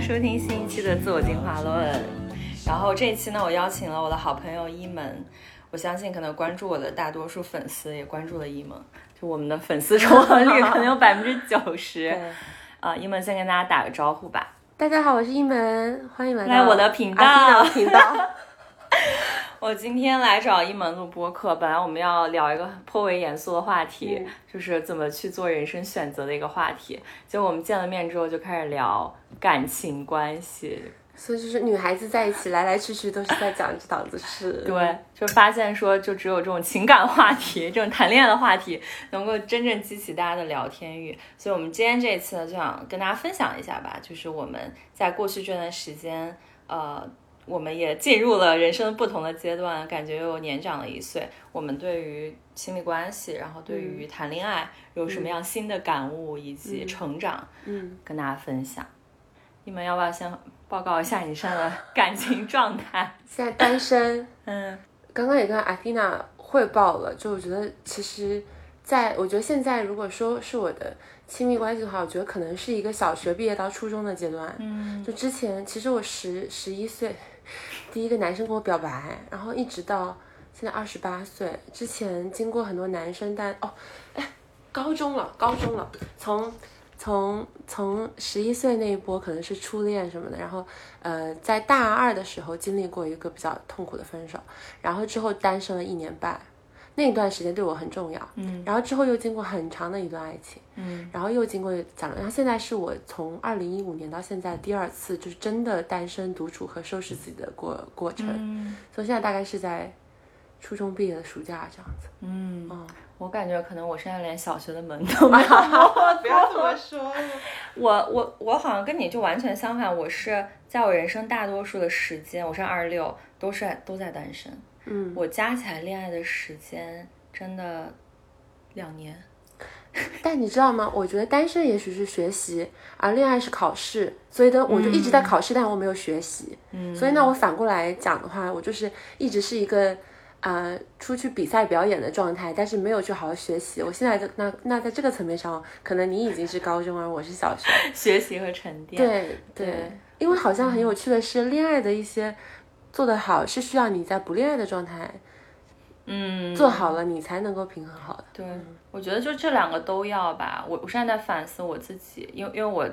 收听新一期的自我进化论。然后这一期呢，我邀请了我的好朋友一门。我相信可能关注我的大多数粉丝也关注了一门，就我们的粉丝重合率可能有百分之九十。啊，一门先跟大家打个招呼吧。大家好，我是一门，欢迎来到我的频道。频道。我今天来找一门录播课，本来我们要聊一个颇为严肃的话题，就是怎么去做人生选择的一个话题。结果我们见了面之后就开始聊感情关系，所以就是女孩子在一起来来去去都是在讲这档子事。对，就发现说就只有这种情感话题，这种谈恋爱的话题能够真正激起大家的聊天欲。所以我们今天这一次呢，就想跟大家分享一下吧，就是我们在过去这段时间，呃。我们也进入了人生不同的阶段，感觉又年长了一岁。我们对于亲密关系，然后对于谈恋爱有什么样新的感悟以及成长，嗯，跟大家分享。你们要不要先报告一下你现在的感情状态？现在单身。嗯，刚刚也跟阿蒂娜汇报了，就我觉得其实，在我觉得现在如果说是我的亲密关系的话，我觉得可能是一个小学毕业到初中的阶段。嗯，就之前其实我十十一岁。第一个男生跟我表白，然后一直到现在二十八岁之前，经过很多男生，但哦，哎，高中了，高中了，从从从十一岁那一波可能是初恋什么的，然后呃，在大二的时候经历过一个比较痛苦的分手，然后之后单身了一年半。那段时间对我很重要，嗯，然后之后又经过很长的一段爱情，嗯，然后又经过讲了，然后现在是我从二零一五年到现在第二次就是真的单身独处和收拾自己的过过程，嗯，所以现在大概是在初中毕业的暑假这样子，嗯，哦，我感觉可能我现在连小学的门都没有，不要这么说，我我我好像跟你就完全相反，我是在我人生大多数的时间，我是二十六，都是都在单身。嗯，我加起来恋爱的时间真的两年，但你知道吗？我觉得单身也许是学习，而恋爱是考试，所以呢，我就一直在考试，但我没有学习。嗯，所以呢，我反过来讲的话，我就是一直是一个呃出去比赛表演的状态，但是没有去好好学习。我现在的那那在这个层面上，可能你已经是高中，而我是小学，学习和沉淀。对对，因为好像很有趣的是，恋爱的一些。做得好是需要你在不恋爱的状态，嗯，做好了你才能够平衡好的。对，我觉得就这两个都要吧。我我现在在反思我自己，因为因为我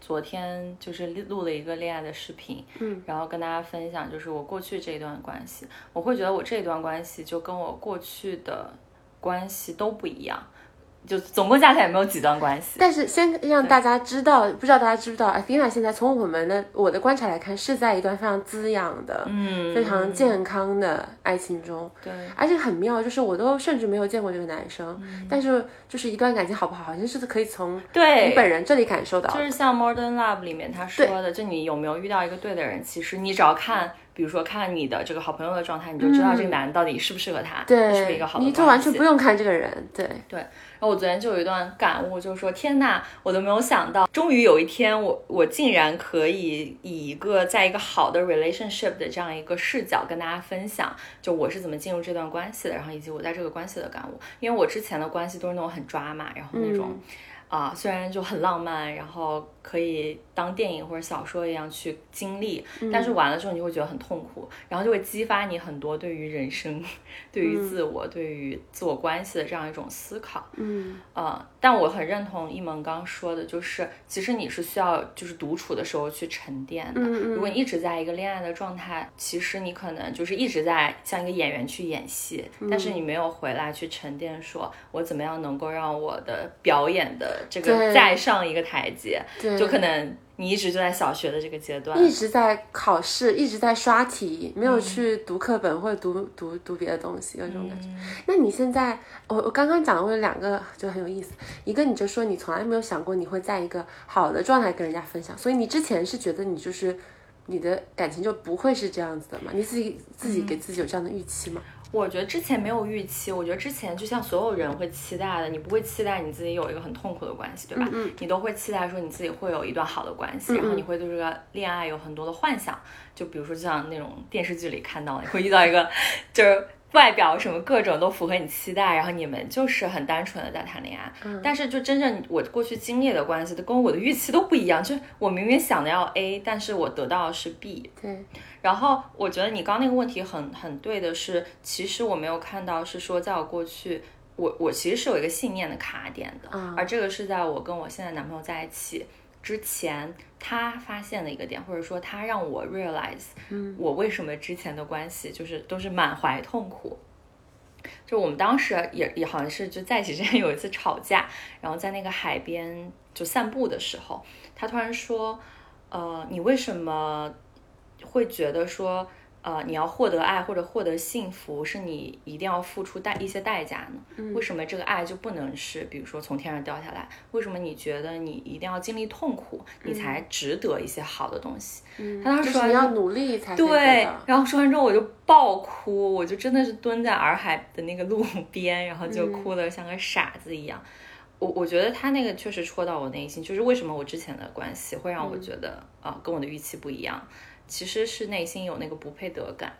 昨天就是录了一个恋爱的视频，嗯，然后跟大家分享就是我过去这一段关系，我会觉得我这一段关系就跟我过去的关系都不一样。就总共加起来也没有几段关系，但是先让大家知道，不知道大家知不知道，阿菲娜现在从我们的我的观察来看，是在一段非常滋养的、嗯，非常健康的爱情中。对，而且很妙，就是我都甚至没有见过这个男生，但是就是一段感情好不好，好像是可以从对你本人这里感受到。就是像 Modern Love 里面他说的，就你有没有遇到一个对的人，其实你只要看。比如说，看你的这个好朋友的状态，你就知道这个男的到底适不适合他，对，是不是一个好的你就完全不用看这个人，对对。然后我昨天就有一段感悟，就是说，天呐，我都没有想到，终于有一天，我我竟然可以以一个在一个好的 relationship 的这样一个视角跟大家分享，就我是怎么进入这段关系的，然后以及我在这个关系的感悟。因为我之前的关系都是那种很抓马，然后那种啊，虽然就很浪漫，然后。可以当电影或者小说一样去经历，但是完了之后你会觉得很痛苦，然后就会激发你很多对于人生、对于自我、对于自我关系的这样一种思考。嗯，呃，但我很认同一萌刚说的，就是其实你是需要就是独处的时候去沉淀的。如果你一直在一个恋爱的状态，其实你可能就是一直在像一个演员去演戏，但是你没有回来去沉淀，说我怎么样能够让我的表演的这个再上一个台阶。就可能你一直就在小学的这个阶段，一直在考试，一直在刷题，没有去读课本或者读读读别的东西，有这种感觉。那你现在，我我刚刚讲的我有两个就很有意思，一个你就说你从来没有想过你会在一个好的状态跟人家分享，所以你之前是觉得你就是你的感情就不会是这样子的嘛？你自己自己给自己有这样的预期吗？我觉得之前没有预期，我觉得之前就像所有人会期待的，你不会期待你自己有一个很痛苦的关系，对吧？嗯你都会期待说你自己会有一段好的关系，然后你会对这个恋爱有很多的幻想，就比如说就像那种电视剧里看到，你会遇到一个 就是外表什么各种都符合你期待，然后你们就是很单纯的在谈恋爱。嗯但是就真正我过去经历的关系，都跟我的预期都不一样。就是我明明想的要 A，但是我得到的是 B。对，然后我觉得你刚刚那个问题很很对的是，其实我没有看到是说在我过去，我我其实是有一个信念的卡点的，嗯而这个是在我跟我现在男朋友在一起之前，他发现的一个点，或者说他让我 realize，嗯，我为什么之前的关系就是都是满怀痛苦。就我们当时也也好像是就在一起之前有一次吵架，然后在那个海边就散步的时候，他突然说，呃，你为什么会觉得说，呃，你要获得爱或者获得幸福，是你一定要付出代一些代价呢？为什么这个爱就不能是，比如说从天上掉下来？为什么你觉得你一定要经历痛苦，你才值得一些好的东西？嗯，他当时说就是你要努力才对，然后说完之后我就爆哭，我就真的是蹲在洱海的那个路边，然后就哭得像个傻子一样。我我觉得他那个确实戳到我内心，就是为什么我之前的关系会让我觉得啊、跟我的预期不一样，其实是内心有那个不配得感。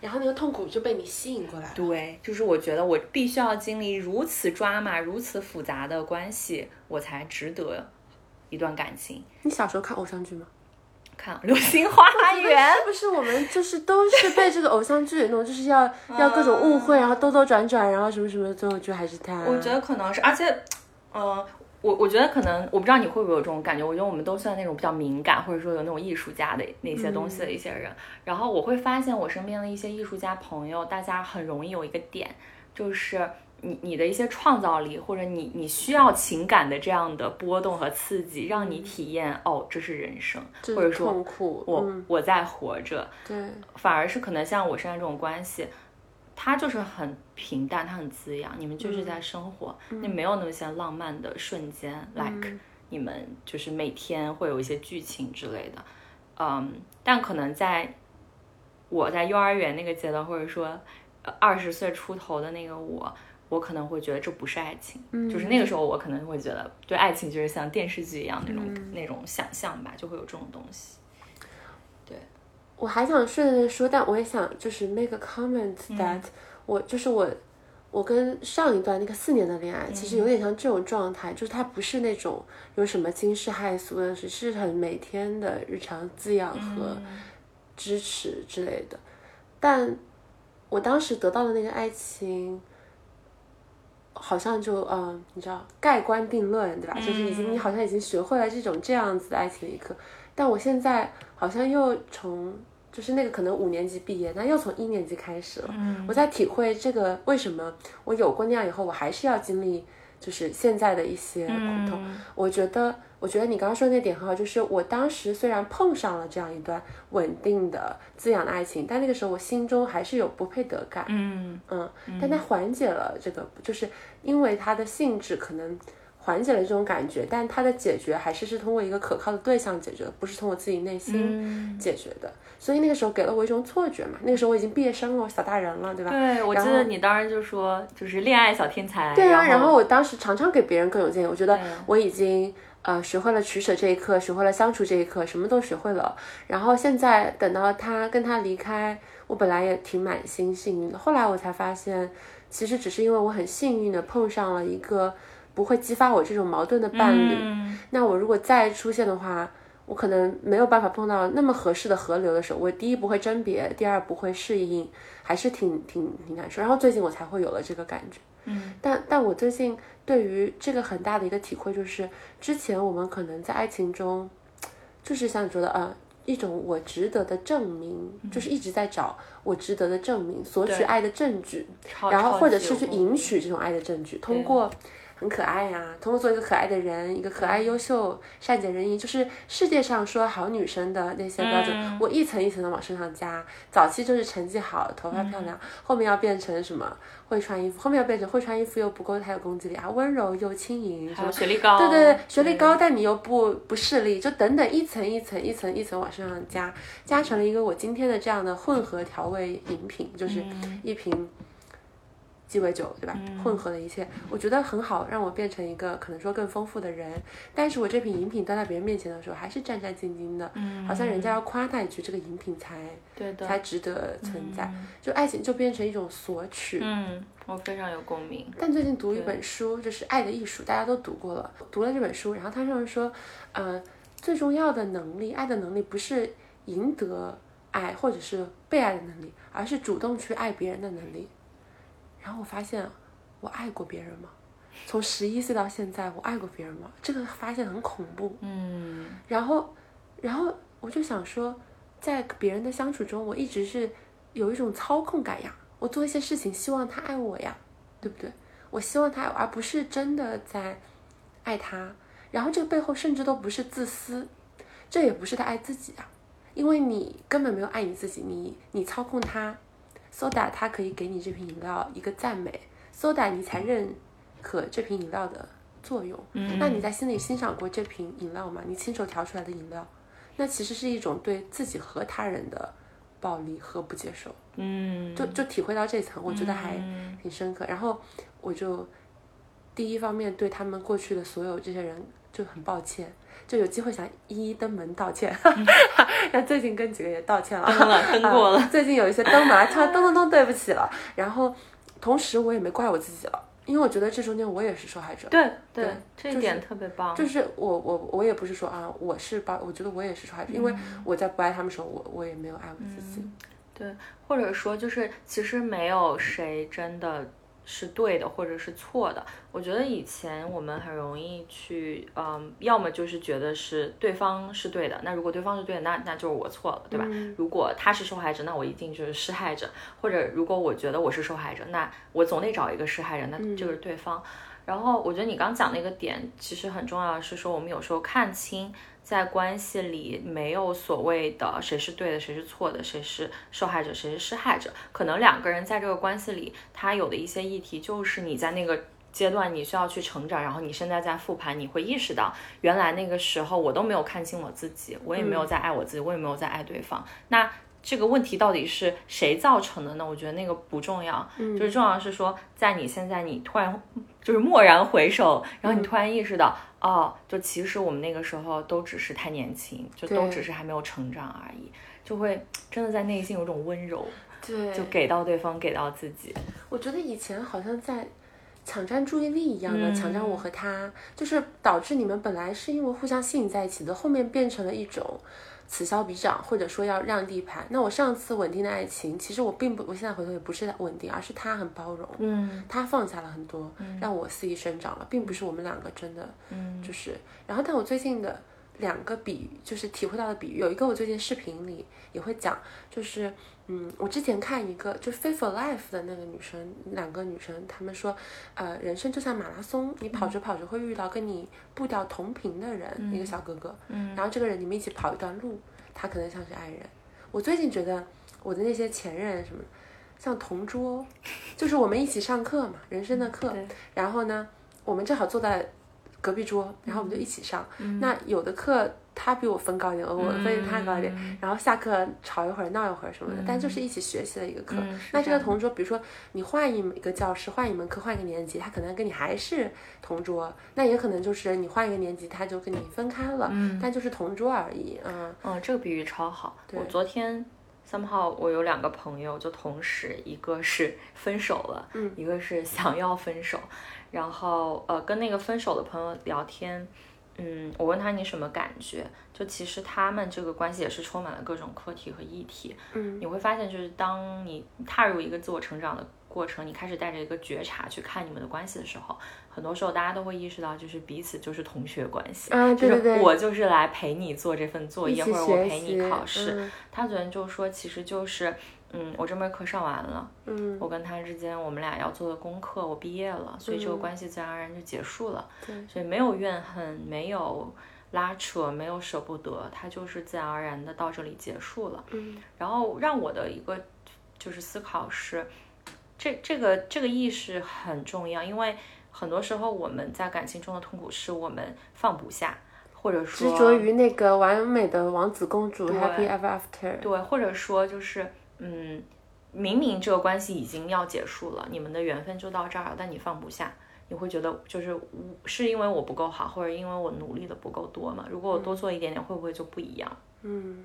然后那个痛苦就被你吸引过来了。对，就是我觉得我必须要经历如此抓马、如此复杂的关系，我才值得一段感情。你小时候看偶像剧吗？看《流星花园》是不是我们就是都是被这个偶像剧那种，就是要 要各种误会，然后兜兜转转，然后什么什么，最后就还是他。我觉得可能是，而且，嗯、我我觉得可能，我不知道你会不会有这种感觉。我觉得我们都算那种比较敏感，或者说有那种艺术家的那些东西的一些人。然后我会发现我身边的一些艺术家朋友，大家很容易有一个点，就是你你的一些创造力，或者你你需要情感的这样的波动和刺激，让你体验哦，这是人生，或者说我、嗯，我在活着。对，反而是可能像我身上这种关系，它就是很平淡，它很滋养，你们就是在生活，那、没有那么些浪漫的瞬间、l i k e 你们就是每天会有一些剧情之类的，嗯，但可能在我在幼儿园那个阶段，或者说二十岁出头的那个我。我可能会觉得这不是爱情，就是。那个时候我可能会觉得对爱情就是像电视剧一样那种、那种想象吧，就会有这种东西。我还想顺着说，但我也想就是 make a comment 嗯 that、我就是我，我跟上一段那个四年的恋爱，其实有点像这种状态，就是它不是那种有什么惊世骇俗的，只是很每天的日常滋养和支持之类的。但我当时得到的那个爱情，好像就嗯、呃你知道盖棺定论，对吧？就是已经你好像已经学会了这种这样子的爱情的一刻。但我现在好像又从就是那个可能五年级毕业，那又从一年级开始了。我在体会这个为什么我有过那样以后，我还是要经历就是现在的一些苦痛。我觉得，我觉得你刚刚说的那点很好，就是我当时虽然碰上了这样一段稳定的滋养的爱情，但那个时候我心中还是有不配得感。嗯嗯，但它缓解了这个，就是因为它的性质可能缓解了这种感觉，但它的解决还是是通过一个可靠的对象解决的，不是通过自己内心解决的。所以那个时候给了我一种错觉嘛，那个时候我已经毕业生了，小大人了，对吧？对，我记得你当时就说，就是恋爱小天才。对啊，然然后我当时常常给别人各种建议，我觉得我已经呃学会了取舍这一课，学会了相处这一课，什么都学会了。然后现在等到他跟他离开，我本来也挺满心幸运的，后来我才发现，其实只是因为我很幸运的碰上了一个不会激发我这种矛盾的伴侣。嗯那我如果再出现的话，我可能没有办法碰到那么合适的河流的时候，我第一不会甄别，第二不会适应，还是挺挺挺难受。然后最近我才会有了这个感觉。嗯，但但我最近对于这个很大的一个体会就是，之前我们可能在爱情中，就是像你说的，呃，一种我值得的证明，就是一直在找我值得的证明，索取爱的证据，然后或者是去赢取这种爱的证据，通过很可爱呀、通过做一个可爱的人，一个可爱、优秀、善解人意，就是世界上说好女生的那些标准，嗯。我一层一层的往身上加。早期就是成绩好，头发漂嗯。亮，后面要变成什么会穿衣服，后面要变成会穿衣服又不够太有攻击力啊，温柔又轻盈，什么学历高，对对对，学历高，但你又不不势利，就等等一层一层一层一层往身上加，加成了一个我今天的这样的混合调味饮品，就是嗯。一瓶鸡尾酒，对吧？混合了一切，我觉得很好，让我变成一个可能说更丰富的人。但是我这瓶饮品端在别人面前的时候，还是战战兢兢的，好像人家要夸他一句，这个饮品才对的，才值得存在。就爱情就变成一种索取。嗯，我非常有共鸣。但最近读一本书，就是《爱的艺术》，大家都读过了。读了这本书，然后他上面说，呃，最重要的能力，爱的能力不是赢得爱或者是被爱的能力，而是主动去爱别人的能力。然后我发现，我爱过别人吗？从十一岁到现在，我爱过别人吗？这个发现很恐怖。嗯。然后，然后我就想说，在别人的相处中，我一直是有一种操控感呀。我做一些事情，希望他爱我呀，对不对？我希望他爱，而不是真的在爱他。然后这个背后甚至都不是自私，这也不是他爱自己啊，因为你根本没有爱你自己，你你操控他。So that 他可以给你这瓶饮料一个赞美，so that 你才认可这瓶饮料的作用。嗯，那你在心里欣赏过这瓶饮料吗？你亲手调出来的饮料，那其实是一种对自己和他人的暴力和不接受。嗯，就就体会到这层，我觉得还挺深刻。然后我就第一方面对他们过去的所有这些人就很抱歉。就有机会想一一登门道歉，那最近跟几个也道歉了，登了登过了。最近有一些登门，他登登登，对不起了。然后同时我也没怪我自己了，因为我觉得这中间我也是受害者。对对，这一点特别棒。就是我我我也不是说啊，我是把我觉得我也是受害者，因为我在不爱他们时候，我我也没有爱我自己。对，或者说就是其实没有谁真的。是对的，或者是错的。我觉得以前我们很容易去，嗯，要么就是觉得是对方是对的，那如果对方是对的，那那就是我错了，对吧？如果他是受害者，那我一定就是施害者。或者如果我觉得我是受害者，那我总得找一个施害人，那就是对方。然后我觉得你刚讲那个点其实很重要，是说我们有时候看清。在关系里没有所谓的谁是对的，谁是错的，谁是受害者，谁是施害者。可能两个人在这个关系里，他有的一些议题，就是你在那个阶段你需要去成长，然后你现在在复盘，你会意识到，原来那个时候我都没有看清我自己，我也没有在爱我自己，我也没有在爱对方。那这个问题到底是谁造成的呢？我觉得那个不重要，嗯就是重要是说，在你现在你突然就是蓦然回首，然后你突然意识到。哦，就其实我们那个时候都只是太年轻，就都只是还没有成长而已，就会真的在内心有种温柔，对，就给到对方，给到自己。我觉得以前好像在抢占注意力一样的抢占我和他，就是导致你们本来是因为互相吸引在一起的，后面变成了一种。此消彼长，或者说要让地盘。那我上次稳定的爱情，其实我并不，我现在回头也不是稳定，而是他很包容，嗯，他放下了很多，让我肆意生长了，并不是我们两个真的，嗯，就是。然后，但我最近的两个比喻，就是体会到的比喻，有一个我最近视频里也会讲，就是。嗯，我之前看一个就《Faithful Life》的那个女生，两个女生，她们说，呃，人生就像马拉松，你跑着跑着会遇到跟你步调同频的人，一个小哥哥，嗯，然后这个人你们一起跑一段路，他可能像是爱人。我最近觉得我的那些前任什么，像同桌，就是我们一起上课嘛，人生的课，然后呢，我们正好坐在隔壁桌，然后我们就一起上，那有的课。他比我分高一点，我分他高一点，然后下课吵一会儿闹一会儿什么的，但就是一起学习的一个课。那这个同桌，比如说你换一个教室，换一门课，换一个年级，他可能跟你还是同桌，那也可能就是你换一个年级，他就跟你分开了，但就是同桌而已。嗯嗯，这个比喻超好。我昨天三号我有两个朋友，就同时一个是分手了，一个是想要分手，然后呃跟那个分手的朋友聊天。嗯，我问他你什么感觉？就其实他们这个关系也是充满了各种课题和议题。嗯，你会发现，就是当你踏入一个自我成长的过程，你开始带着一个觉察去看你们的关系的时候，很多时候大家都会意识到，就是彼此就是同学关系。嗯，对对对，我就是来陪你做这份作业，或者我陪你考试。他昨天就说，其实就是。嗯，我这门课上完了，嗯，我跟他之间我们俩要做的功课，我毕业了，所以这个关系自然而然就结束了，对，所以没有怨恨，没有拉扯，没有舍不得，他就是自然而然的到这里结束了，嗯，然后让我的一个就是思考是，这这个这个意识很重要，因为很多时候我们在感情中的痛苦是我们放不下，或者说执着于那个完美的王子公主 happy ever after，对，或者说就是。嗯，明明这个关系已经要结束了，你们的缘分就到这儿了，但你放不下，你会觉得就是我是因为我不够好，或者因为我努力的不够多嘛？如果我多做一点点，会不会就不一样？嗯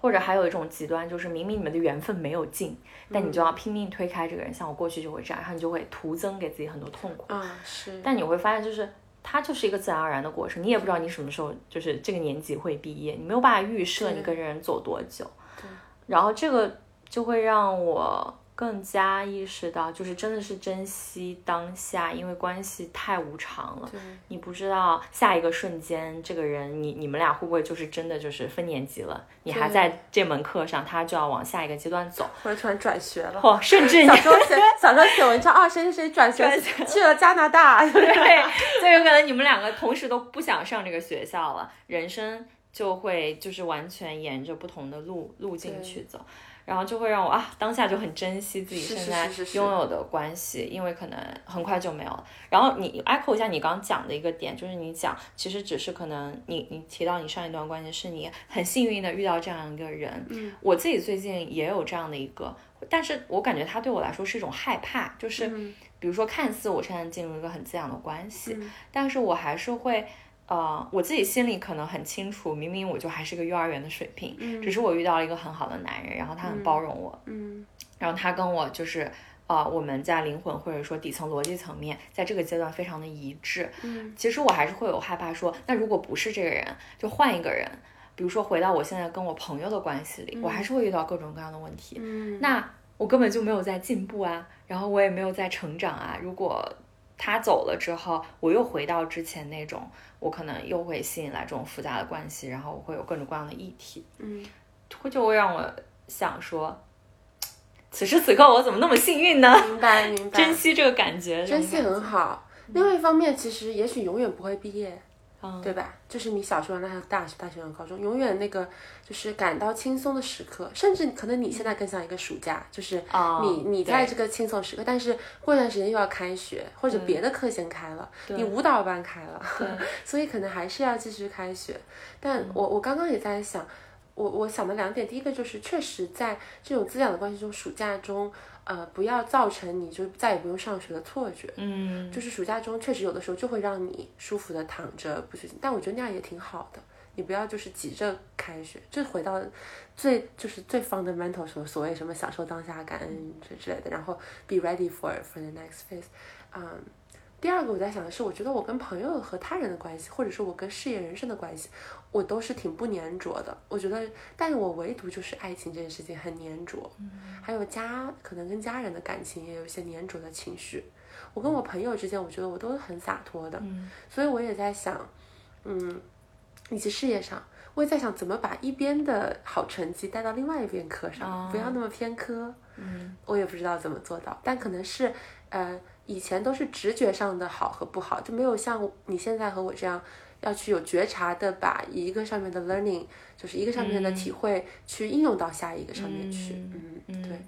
或者还有一种极端，就是明明你们的缘分没有尽，但你就要拼命推开这个人。像我过去就会这样，然后你就会徒增给自己很多痛苦。啊是，但你会发现，就是它就是一个自然而然的过程，你也不知道你什么时候就是这个年纪会毕业，你没有办法预设你跟人走多久。对，然后这个就会让我更加意识到，就是真的是珍惜当下，因为关系太无常了。对，你不知道下一个瞬间，这个人你你们俩会不会就是真的就是分年级了？你还在这门课上，他就要往下一个阶段走，或者突然转学了。或甚至 你小时候写小时候写文章啊，谁谁谁转学转去了加拿大，对，所以有可能你们两个同时都不想上这个学校了，人生就会就是完全沿着不同的路路径去走，然后就会让我啊当下就很珍惜自己现在拥有的关系，因为可能很快就没有了。然后你 echo 一下你刚刚讲的一个点，就是你讲其实只是可能你你提到你上一段关系是你很幸运的遇到这样一个人，嗯，我自己最近也有这样的一个，但是我感觉他对我来说是一种害怕，就是。嗯比如说，看似我现在进入一个很滋养的关系，嗯但是我还是会，呃，我自己心里可能很清楚，明明我就还是个幼儿园的水平，嗯只是我遇到了一个很好的男人，然后他很包容我，嗯然后他跟我就是，呃，我们在灵魂或者说底层逻辑层面，在这个阶段非常的一致。嗯其实我还是会有害怕说，那如果不是这个人，就换一个人，比如说回到我现在跟我朋友的关系里，我还是会遇到各种各样的问题。嗯，那我根本就没有在进步啊，然后我也没有在成长啊。如果他走了之后，我又回到之前那种，我可能又会吸引来这种复杂的关系，然后我会有各种各样的议题，嗯。会就会让我想说，此时此刻我怎么那么幸运呢？明白明白，珍惜这个感觉，珍惜很好。另外一方面，其实也许永远不会毕业，嗯，对吧？就是你小学完了还有大学，大学高中，永远那个就是感到轻松的时刻，甚至可能你现在更像一个暑假，就是哦你你在这个轻松时刻，但是过一段时间又要开学，或者别的课先开了，你舞蹈班开了，所以可能还是要继续开学。但我我刚刚也在想，我我想的两点，第一个就是确实在这种滋养的关系中，暑假中，呃，不要造成你就再也不用上学的错觉。嗯，就是暑假中确实有的时候就会让你舒服的躺着不去，但我觉得那样也挺好的。你不要就是急着开学，就回到最就是最 fundamental 所所谓什么享受当下、感恩这之类的，然后 be ready for for the next phase。嗯，第二个我在想的是，我觉得我跟朋友和他人的关系，或者说我跟事业人生的关系，我都是挺不粘着的。我觉得，但是我唯独就是爱情这件事情很粘着，还有家可能跟家人的感情也有一些粘着的情绪。我跟我朋友之间，我觉得我都是很洒脱的，所以我也在想，嗯，以及事业上，我也在想怎么把一边的好成绩带到另外一边科上，不要那么偏科。嗯，我也不知道怎么做到，但可能是，呃，以前都是直觉上的好和不好，就没有像你现在和我这样。要去有觉察的把一个上面的 learning，就是一个上面的体会，去应用到下一个上面去。嗯，嗯对，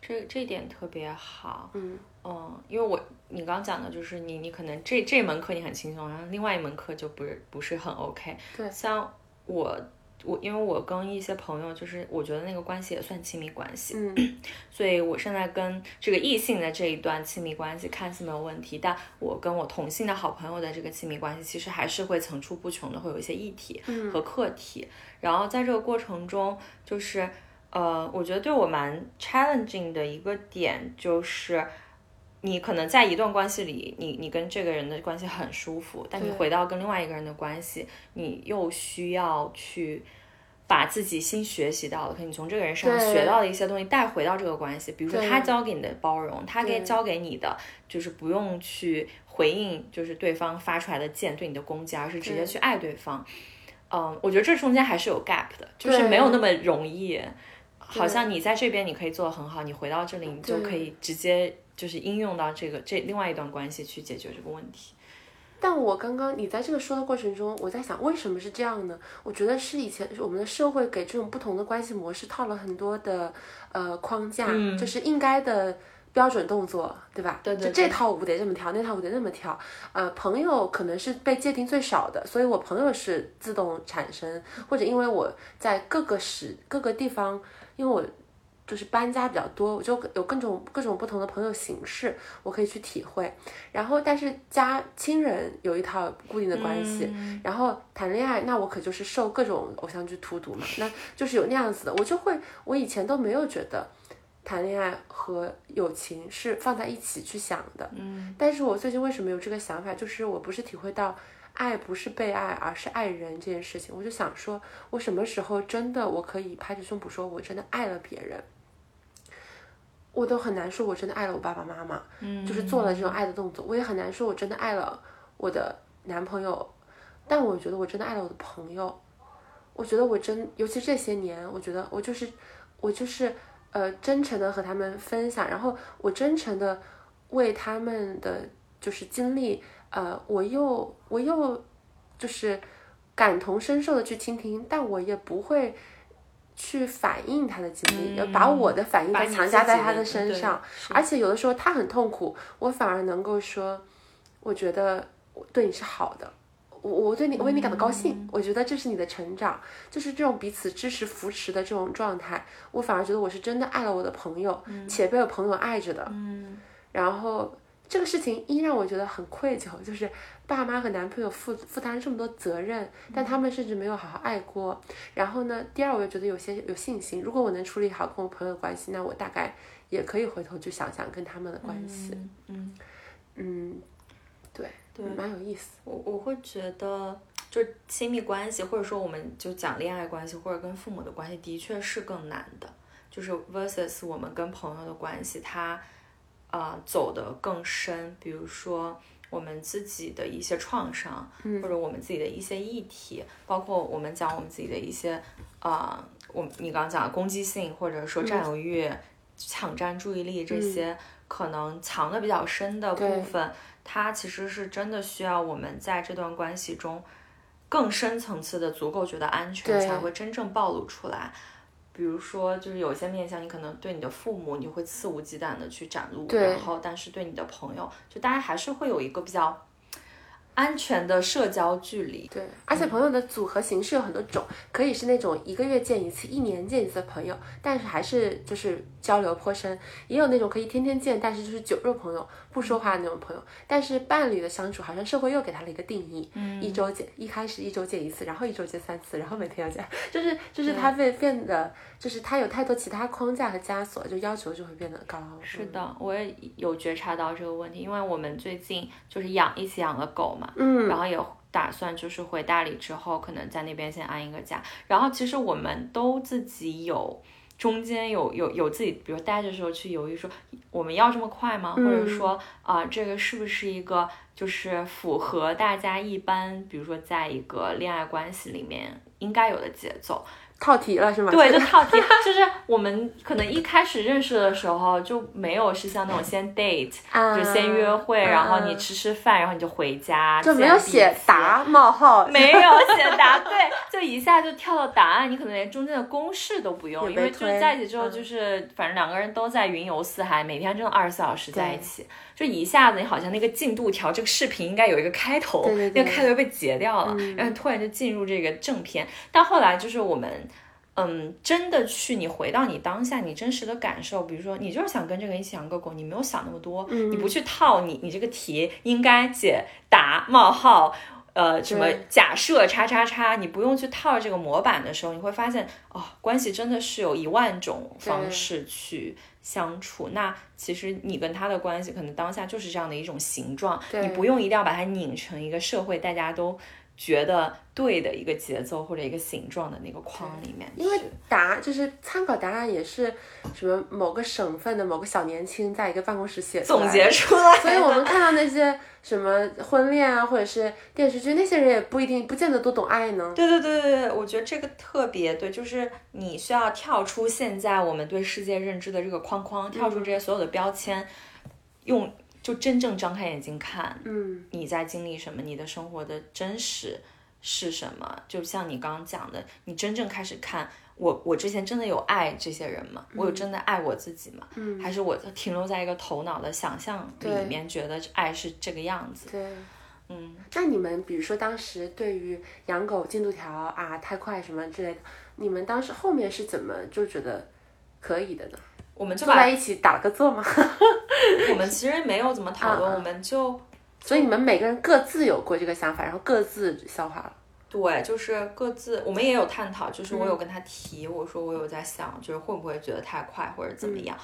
这这一点特别好。嗯嗯，因为我你刚讲的就是你你可能这这门课你很轻松，然后另外一门课就不是不是很 OK。对像我我因为我跟一些朋友，就是我觉得那个关系也算亲密关系，嗯 所以我现在跟这个异性的这一段亲密关系看似没有问题，但我跟我同性的好朋友的这个亲密关系，其实还是会层出不穷的，会有一些议题嗯和课题。然后在这个过程中，就是呃，我觉得对我蛮 challenging 的一个点就是。你可能在一段关系里，你你跟这个人的关系很舒服，但你回到跟另外一个人的关系，你又需要去把自己新学习到的，可能你从这个人身上学到的一些东西带回到这个关系，比如说他教给你的包容，他给对教给你的就是不用去回应，就是对方发出来的剑对你的攻击，而是直接去爱对方。嗯，我觉得这中间还是有 gap 的，就是没有那么容易。好像你在这边你可以做的很好，你回到这里你就可以直接就是应用到这个这另外一段关系去解决这个问题。但我刚刚你在这个说的过程中，我在想为什么是这样呢？我觉得是以前我们的社会给这种不同的关系模式套了很多的呃框架，就是应该的标准动作，对吧？对对就这套舞得这么跳，那套舞得那么跳。呃，朋友可能是被界定最少的，所以我朋友是自动产生，或者因为我在各个时各个地方，因为我。就是搬家比较多，我就有各种各种不同的朋友形式，我可以去体会。然后，但是家亲人有一套固定的关系，然后谈恋爱，那我可就是受各种偶像剧荼毒嘛，那就是有那样子的，我就会，我以前都没有觉得谈恋爱和友情是放在一起去想的，嗯，但是我最近为什么有这个想法，就是我不是体会到。爱不是被爱，而是爱人这件事情，我就想说，我什么时候真的我可以拍着胸脯说，我真的爱了别人，我都很难说，我真的爱了我爸爸妈妈，嗯，就是做了这种爱的动作，我也很难说，我真的爱了我的男朋友，但我觉得我真的爱了我的朋友，我觉得我真，尤其这些年，我觉得我就是我就是呃真诚的和他们分享，然后我真诚的为他们的就是经历。呃，我又我又就是感同身受的去倾听，但我也不会去反映他的经历，要把我的反应再强加在他的身上。而且有的时候他很痛苦，我反而能够说，我觉得我对你是好的，我我对你我为你感到高兴，我觉得这是你的成长，就是这种彼此支持扶持的这种状态，我反而觉得我是真的爱了我的朋友，且被我朋友爱着的。嗯，然后。这个事情一让我觉得很愧疚，就是爸妈和男朋友负负担这么多责任，但他们甚至没有好好爱过。然后呢，第二我又觉得有些有信心，如果我能处理好跟我朋友的关系，那我大概也可以回头去想想跟他们的关系。嗯嗯，对对，蛮有意思。我我会觉得，就亲密关系，或者说我们就讲恋爱关系，或者跟父母的关系，的确是更难的。就是 versus 我们跟朋友的关系，它。啊，走得更深，比如说我们自己的一些创伤，或者我们自己的一些议题，包括我们讲我们自己的一些，啊，我你刚刚讲的攻击性，或者说占有欲、抢占注意力这些，可能藏的比较深的部分，它其实是真的需要我们在这段关系中更深层次的足够觉得安全，才会真正暴露出来。比如说，就是有些面相，你可能对你的父母，你会肆无忌惮的去展露，然后，但是对你的朋友，就大家还是会有一个比较。安全的社交距离，对，而且朋友的组合形式有很多种，可以是那种一个月见一次、一年见一次的朋友，但是还是就是交流颇深；也有那种可以天天见，但是就是酒肉朋友，不说话的那种朋友。但是伴侣的相处，好像社会又给他了一个定义，嗯，一周见，一开始一周见一次，然后一周见三次，然后每天要见，就是就是他会变得，就是他有太多其他框架和枷锁，就要求就会变得高。是的，我也有觉察到这个问题，因为我们最近就是养一起养了狗嘛。嗯，然后也打算就是回大理之后，可能在那边先安一个家。然后其实我们都自己有中间有有有自己，比如待着时候去犹豫说，我们要这么快吗？或者说啊，这个是不是一个就是符合大家一般，比如说在一个恋爱关系里面应该有的节奏？套题了是吗？对，就 套题，就是我们可能一开始认识的时候就没有是像那种先 date，就先约会，然后你吃吃饭，然后你就回家，就没有写答冒号，没有写答，对，就一下就跳到答案，你可能连中间的公式都不用，因为就是在一起之后，就是反正两个人都在云游四海，每天真的二十四小时在一起，就一下子你好像那个进度条，这个视频应该有一个开头，那个开头被截掉了，然后突然就进入这个正片，但后来就是我们。嗯，真的去你回到你当下，你真实的感受，比如说你就是想跟这个人一起养个狗，你没有想那么多，你不去套你你这个题应该解答冒号，呃什么假设叉叉叉，你不用去套这个模板的时候，你会发现哦，关系真的是有一万种方式去相处。那其实你跟他的关系可能当下就是这样的一种形状，你不用一定要把它拧成一个社会大家都。觉得对的一个节奏或者一个形状的那个框里面，因为答就是参考答案也是什么某个省份的某个小年轻在一个办公室写总结出来，所以我们看到那些什么婚恋啊或者是电视剧，那些人也不一定不见得都懂爱呢。对对对对对，我觉得这个特别对，就是你需要跳出现在我们对世界认知的这个框框，跳出这些所有的标签，用。就真正张开眼睛看，嗯，你在经历什么？你的生活的真实是什么？就像你刚刚讲的，你真正开始看我，我之前真的有爱这些人吗？我有真的爱我自己吗？嗯，还是我停留在一个头脑的想象里面，觉得爱是这个样子？对，嗯。那你们比如说当时对于养狗进度条啊太快什么之类的，你们当时后面是怎么就觉得可以的呢？我们就把坐在一起打了个坐吗？我们其实没有怎么讨论，我们就所以你们每个人各自有过这个想法，然后各自消化了。对，就是各自，我们也有探讨，就是我有嗯跟他提，我说我有在想，就是会不会觉得太快或者怎嗯么样。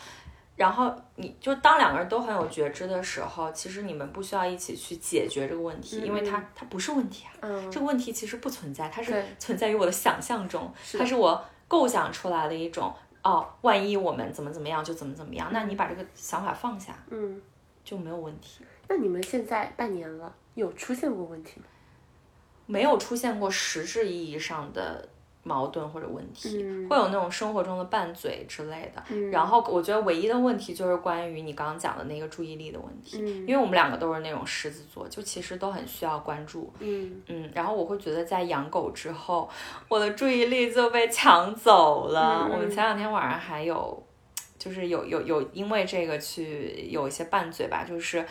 然后你就当两个人都很有觉知的时候，其实你们不需要一起去解决这个问题，因为它它不是问题啊，嗯，这个问题其实不存在，它是存在于我的想象中，是。它是我构想出来的一种哦，万一我们怎么怎么样就怎么怎么样，那你把这个想法放下嗯，就没有问题。那你们现在半年了，有出现过问题吗？没有出现过实质意义上的矛盾或者问题，嗯会有那种生活中的拌嘴之类的。嗯然后我觉得唯一的问题就是关于你刚刚讲的那个注意力的问题，嗯因为我们两个都是那种狮子座，就其实都很需要关注。嗯嗯，然后我会觉得在养狗之后，我的注意力就被抢走了。嗯我们前两天晚上还有，就是有有有因为这个去有一些拌嘴吧，就是。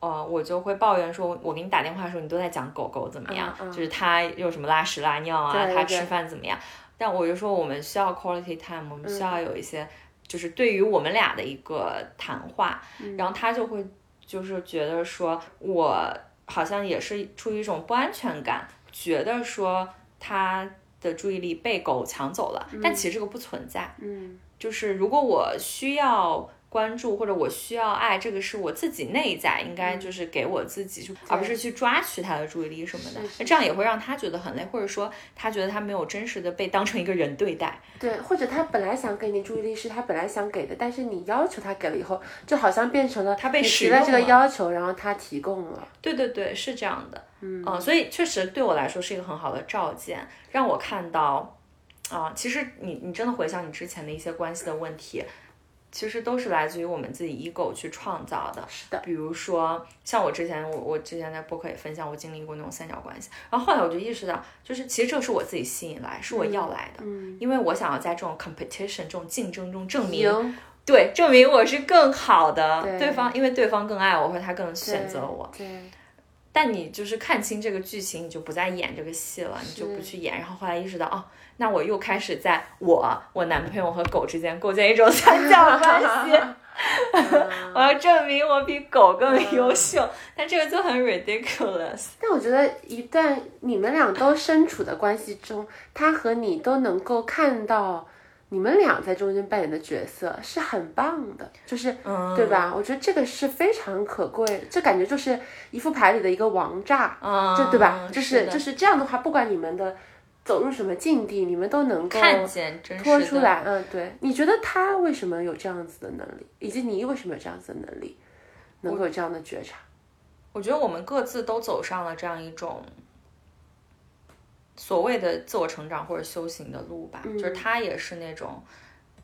呃，我就会抱怨说，我给你打电话的时候，你都在讲狗狗怎么样，嗯。嗯就是它有什么拉屎拉尿啊，它吃饭怎么样。但我就说，我们需要 quality time，我们需嗯。要有一些，就是对于我们俩的一个谈话。嗯。然后他就会就是觉得说，我好像也是出于一种不安全感，觉得说他的注意力被狗抢走了，但其实这个不存在。嗯。就是如果我需要关注或者我需要爱，这个是我自己内在应该就是给我自己，就而不是去抓取他的注意力什么的。那这样也会让他觉得很累，或者说他觉得他没有真实的被当成一个人对待。对，或者他本来想给你注意力是他本来想给的，但是你要求他给了以后，就好像变成了他被你提了这个要求，然后他提供了。对对对，是这样的。嗯、所以确实对我来说是一个很好的照见，让我看到，啊、其实你你真的回想你之前的一些关系的问题，其实都是来自于我们自己 ego 去创造的。是的，比如说，像我之前，我我之前在播客也分享，我经历过那种三角关系，然后后来我就意识到，就是其实这是我自己吸引来，是我要来的，嗯，因为我想要在这种 competition 这种竞争中证明，对，证明我是更好的，对对方，因为对方更爱我，或者他更选择我。对，但你就是看清这个剧情，你就不再演这个戏了，你就不去演。然后后来意识到，哦，那我又开始在我、我男朋友和狗之间构建一种三角关系。我要证明我比狗更优秀，但这个就很 ridiculous。但我觉得一旦你们俩都身处的关系中，他和你都能够看到你们俩在中间扮演的角色，是很棒的，就是、嗯对吧？我觉得这个是非常可贵，这感觉就是一副牌里的一个王炸，嗯，就对吧？就是的就是这样的话，不管你们的走入什么境地，你们都能够看见真实的拖出来。嗯，对。你觉得他为什么有这样子的能力，以及你为什么有这样子的能力，能够有这样的觉察？我觉得我们各自都走上了这样一种所谓的自我成长或者修行的路吧。就是他也是那种，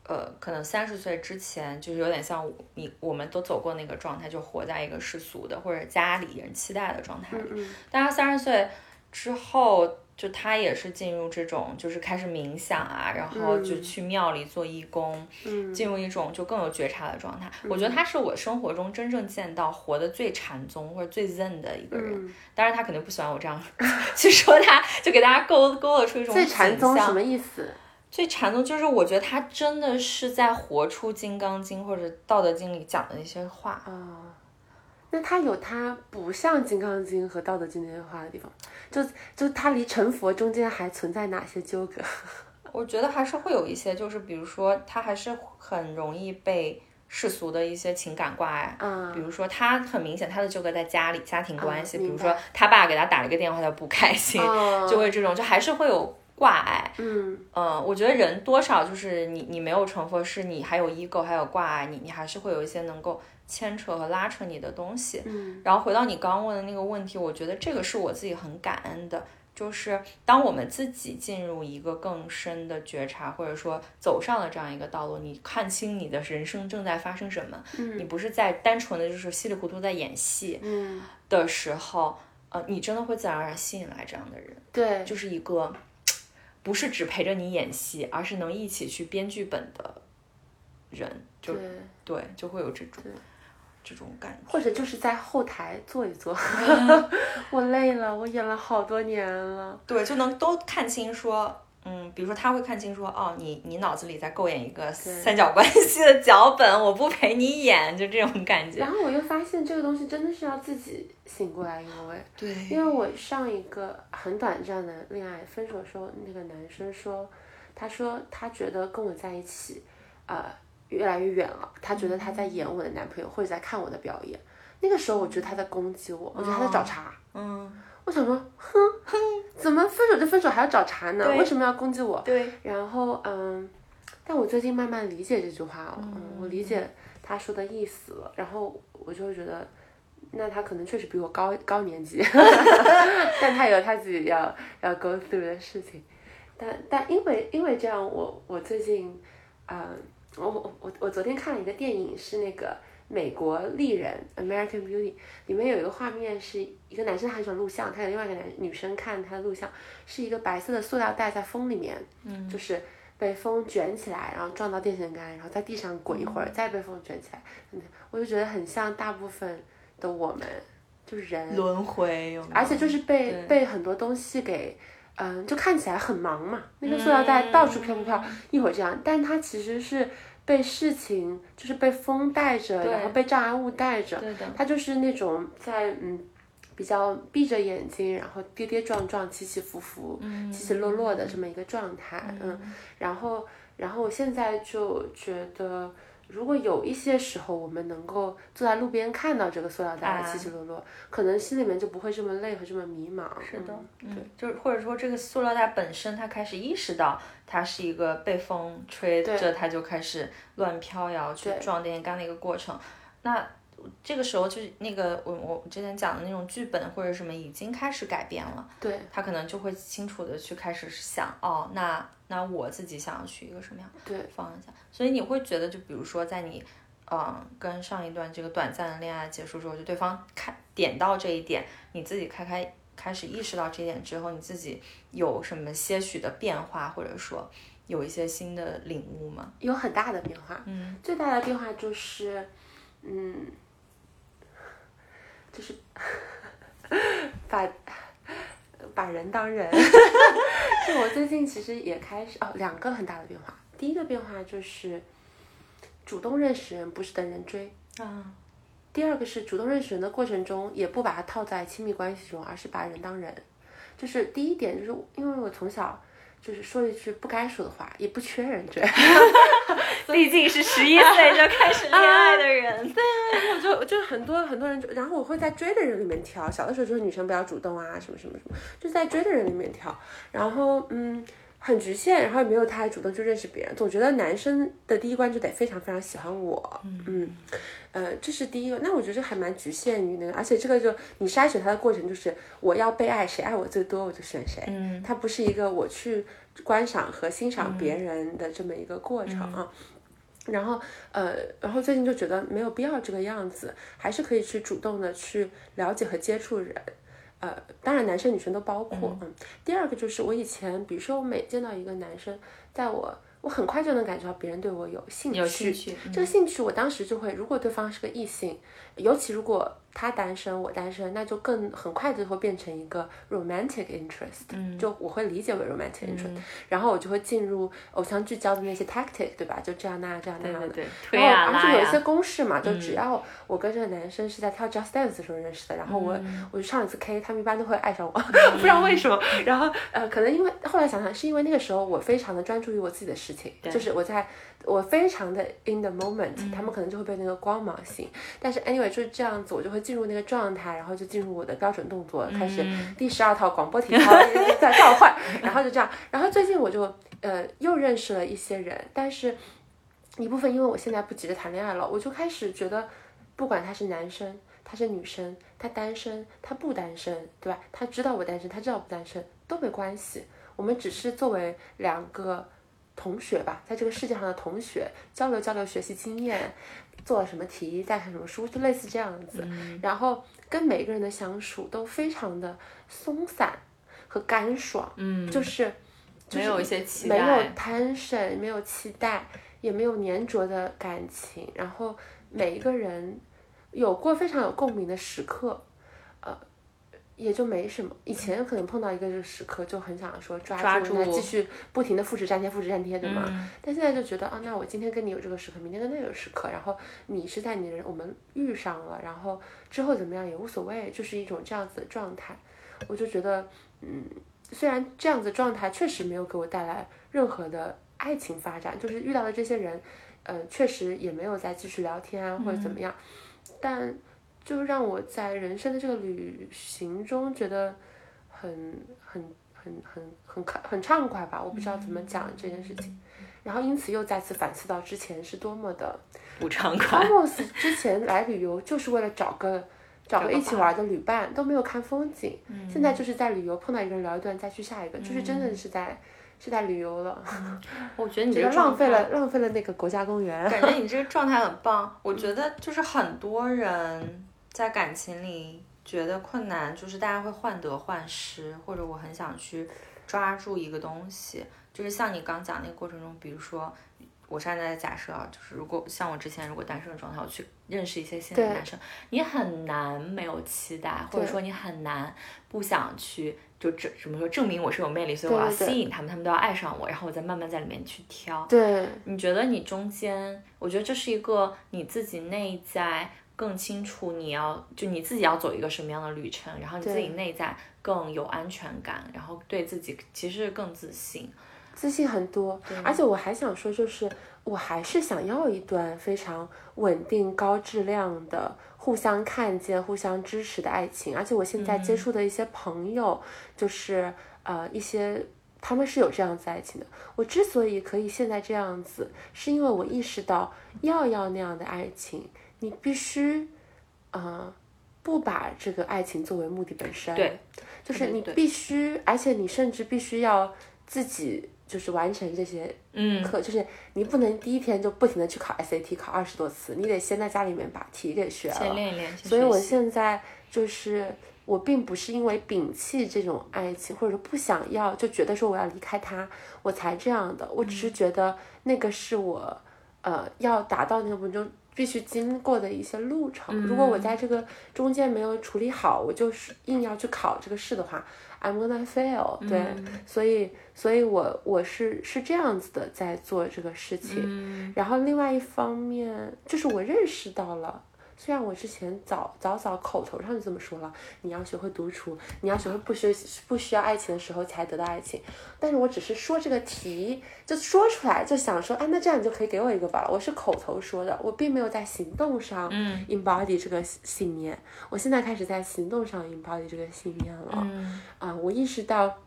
呃，可能三十岁之前就是有点像你，我们都走过那个状态，就活在一个世俗的或者家里人期待的状态里。嗯但他三十岁之后，就他也是进入这种，就是开始冥想啊，然后就去庙里做义工，嗯进入一种就更有觉察的状态。我觉得他是我生活中真正见到活得最禅宗或者最 zen 的一个人。嗯，当然，他肯定不喜欢我这样 去说他，就给大家勾勾勒出一种最禅宗什么意思？最禅宗就是我觉得他真的是在活出《金刚经》或者《道德经》里讲的那些话。哦，那他有他不像《金刚经》和《道德经》那些话的地方，就就他离成佛中间还存在哪些纠葛？我觉得还是会有一些，就是比如说他还是很容易被世俗的一些情感挂碍。嗯比如说，他很明显他的纠葛在家里家庭关系，比如说他爸给他打了个电话，他不开心，哦就会这种，就还是会有挂碍。嗯嗯，我觉得人多少就是你，你没有成佛，是你还有 ego，还有挂碍，你你还是会有一些能够牵扯和拉扯你的东西。嗯然后回到你刚刚问的那个问题，我觉得这个是我自己很感恩的，就是当我们自己进入一个更深的觉察，或者说走上了这样一个道路，你看清你的人生正在发生什么，嗯你不是在单纯的就是稀里糊涂在演戏嗯，的时候，呃，你真的会自然而然吸引来这样的人。对，就是一个不是只陪着你演戏，而是能一起去编剧本的人，就对，对，就会有这种这种感觉。或者就是在后台坐一坐，嗯 我累了，我演了好多年了。对，就能都看清说，嗯，比如说他会看清说，哦，你你脑子里在构演一个三角关系的脚本，我不陪你演，就这种感觉。然后我又发现这个东西真的是要自己醒过来，因为 对，因为我上一个很短暂的恋爱分手的时候，那个男生说，他说他觉得跟我在一起，呃，越来越远了，他觉得他在演我的男朋友或者在看我的表演。那个时候我觉得他在攻击我，我觉得他在找茬。嗯，我想说，哼哼，怎么分手就分手还要找茬呢？为什么要攻击我？对。然后嗯，但我最近慢慢理解这句话了，嗯，我理解他说的意思了。然后我就会觉得，那他可能确实比我高高年级，但他有他自己要要 go through 的事情。但但因为因为这样，我我最近，嗯，我我我我昨天看了一个电影，是那个。美国丽人 American Beauty 里面有一个画面，是一个男生很喜欢录像，他给另外一个男女生看他的录像，是一个白色的塑料袋在风里面，嗯，就是被风卷起来，然后撞到电线杆，然后在地上滚一会儿，再被风卷起来，我就觉得很像大部分的我们，就是人。轮回，而且就是被被很多东西给，嗯，就看起来很忙嘛，那个塑料袋到处飘不飘，一会儿这样，但它其实是。被事情就是被风带着，然后被障碍物带着，他就是那种在嗯比较闭着眼睛，然后跌跌撞撞、起起伏伏、起起落落的这么一个状态，嗯，然后然后我现在就觉得。如果有一些时候，我们能够坐在路边看到这个塑料袋起起落落，可能心里面就不会这么累和这么迷茫。是的，嗯，就是或者说这个塑料袋本身，它开始意识到它是一个被风吹着，它就开始乱飘摇去撞电线杆的一个过程。那这个时候就是那个我我之前讲的那种剧本或者什么已经开始改变了，对，他可能就会清楚的去开始想，哦，那。那我自己想要去一个什么样的方向？所以你会觉得，就比如说，在你，嗯，跟上一段这个短暂的恋爱结束之后，就对方看点到这一点，你自己开开开始意识到这一点之后，你自己有什么些许的变化，或者说有一些新的领悟吗？有很大的变化，嗯，最大的变化就是，嗯，就是 把。把人当人，就我最近其实也开始哦，两个很大的变化。第一个变化就是主动认识人，不是等人追啊。第二个是主动认识人的过程中，也不把它套在亲密关系中，而是把人当人。就是第一点，就是因为我从小。就是说一句不该说的话，也不缺人追，毕竟是十一岁就开始恋爱的人。对啊，然后就就很多很多人，然后我会在追的人里面挑。小的时候就是女生不要主动啊，什么什么什么，就在追的人里面挑。然后嗯。很局限，然后也没有太主动去认识别人，总觉得男生的第一关就得非常非常喜欢我，嗯，呃，这是第一个。那我觉得还蛮局限于那个，而且这个就你筛选他的过程就是我要被爱，谁爱我最多我就选谁，嗯，它不是一个我去观赏和欣赏别人的这么一个过程啊。然后呃，然后最近就觉得没有必要这个样子，还是可以去主动的去了解和接触人。呃，当然，男生女生都包括。嗯，第二个就是我以前，比如说我每见到一个男生，在我。我很快就能感觉到别人对我有兴趣，有兴趣。这个兴趣，我当时就会，如果对方是个异性，尤其如果他单身，我单身，那就更很快就会变成一个 romantic interest。嗯，就我会理解为 romantic interest，然后我就会进入偶像剧教的那些 tactic，对吧？就这样那样这样那样的。对对对。然后而且有一些公式嘛，就只要我跟这个男生是在跳 just dance 的时候认识的，然后我我去唱一次 K，他们一般都会爱上我，不知道为什么。然后呃，可能因为后来想想，是因为那个时候我非常的专注于我自己的事情。就是我在，我非常的 in the moment，他们可能就会被那个光芒吸引。但是 anyway 就是这样子，我就会进入那个状态，然后就进入我的标准动作，开始第十二套广播体操在召唤，然后就这样。然后最近我就呃又认识了一些人，但是一部分因为我现在不急着谈恋爱了，我就开始觉得，不管他是男生，他是女生，他单身，他不单身，对吧？他知道我单身，他知道不单身都没关系，我们只是作为两个。同学吧，在这个世界上的同学交流交流学习经验，做了什么题，在看什么书，就类似这样子。然后跟每个人的相处都非常的松散和干爽，嗯，就是没有一些期待，没有 tension，没有期待，也没有粘着的感情。然后每一个人有过非常有共鸣的时刻，呃，也就没什么。以前可能碰到一个这个时刻，就很想说抓抓住，那住继续不停的复制粘贴、复制粘贴，对吗？嗯但现在就觉得啊，那我今天跟你有这个时刻，明天跟那个时刻，然后你是在你的人，我们遇上了，然后之后怎么样也无所谓，就是一种这样子的状态。我就觉得，嗯，虽然这样子状态确实没有给我带来任何的爱情发展，就是遇到的这些人，呃，确实也没有再继续聊天啊或者怎么样，但就让我在人生的这个旅行中觉得很很很很很开很畅快吧，我不知道怎么讲这件事情。然后因此又再次反思到之前是多么的不畅快。almost 之前来旅游就是为了找个找个一起玩的旅伴，都没有看风景。现在就是在旅游碰到一个人聊一段，再去下一个，就是真的是在是在旅游了，我觉得你这个浪费了浪费了那个国家公园。感觉你这个状态很棒。我觉得就是很多人在感情里觉得困难，就是大家会患得患失，或者我很想去抓住一个东西，就是像你刚讲那个过程中，比如说。我现在假设啊，就是如果像我之前如果单身的状态，我去认识一些新的男生，你很难没有期待，或者说你很难不想去就证怎么说证明我是有魅力，所以我要吸引他们，他们都要爱上我，然后我再慢慢在里面去挑。对，你觉得你中间，我觉得这是一个你自己内在更清楚你要就你自己要走一个什么样的旅程，然后你自己内在更有安全感，然后对自己其实更自信。自信很多，而且我还想说，就是我还是想要一段非常稳定、高质量的、互相看见、互相支持的爱情。而且我现在接触的一些朋友，就是呃一些他们是有这样子爱情的。我之所以可以现在这样子，是因为我意识到要要那样的爱情，你必须呃不把这个爱情作为目的本身。对，就是你必须，而且你甚至必须要自己就是完成这些嗯，课，就是你不能第一天就不停的去考 SAT，考二十多次，你得先在家里面把题给学了。先练一练。所以我现在就是我并不是因为摒弃这种爱情，或者说不想要，就觉得说我要离开他，我才这样的。我只是觉得那个是我呃要达到那个目标中必须经过的一些路程。如果我在这个中间没有处理好，我就是硬要去考这个试的话，I'm gonna fail 对。所以，所以我我是是这样子的在做这个事情。然后另外一方面，就是我认识到了。虽然我之前早早早口头上就这么说了，你要学会独处，你要学会不需不需要爱情的时候才得到爱情，但是我只是说这个题，就说出来，就想说，哎，那这样你就可以给我一个吧。我是口头说的，我并没有在行动上 embody 这个信念。我现在开始在行动上 embody 这个信念了。嗯啊、我意识到，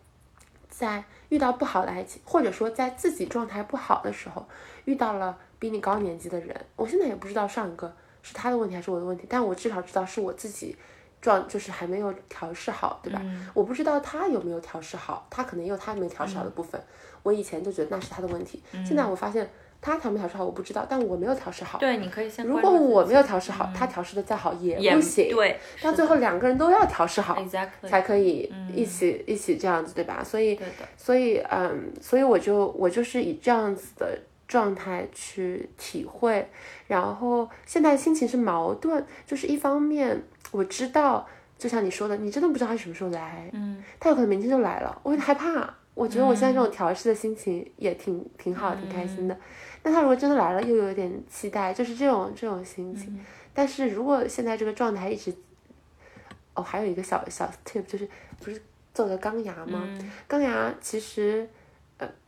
在遇到不好的爱情，或者说在自己状态不好的时候，遇到了比你高年级的人，我现在也不知道上一个是他的问题还是我的问题，但我至少知道是我自己状就是还没有调试好，对吧？我不知道他有没有调试好，他可能也有他没调试好的部分。我以前就觉得那是他的问题，现在我发现他调没调试好我不知道，但我没有调试好。对，你可以先如果我没有调试好，他调试的再好也也不行。对，到最后两个人都要调试好才可以一起、一起这样子，对吧？所以，所以，嗯，所以我就我就是以这样子的状态去体会，然后现在心情是矛盾，就是一方面我知道，就像你说的，你真的不知道他什么时候来，嗯，他有可能明天就来了，我有点害怕。我觉得我现在这种调试的心情也挺挺好，挺开心的。那他如果真的来了，又有点期待，就是这种这种心情。但是如果现在这个状态一直，哦，还有一个小小 tip 就是，不是做的钢牙吗？钢牙其实，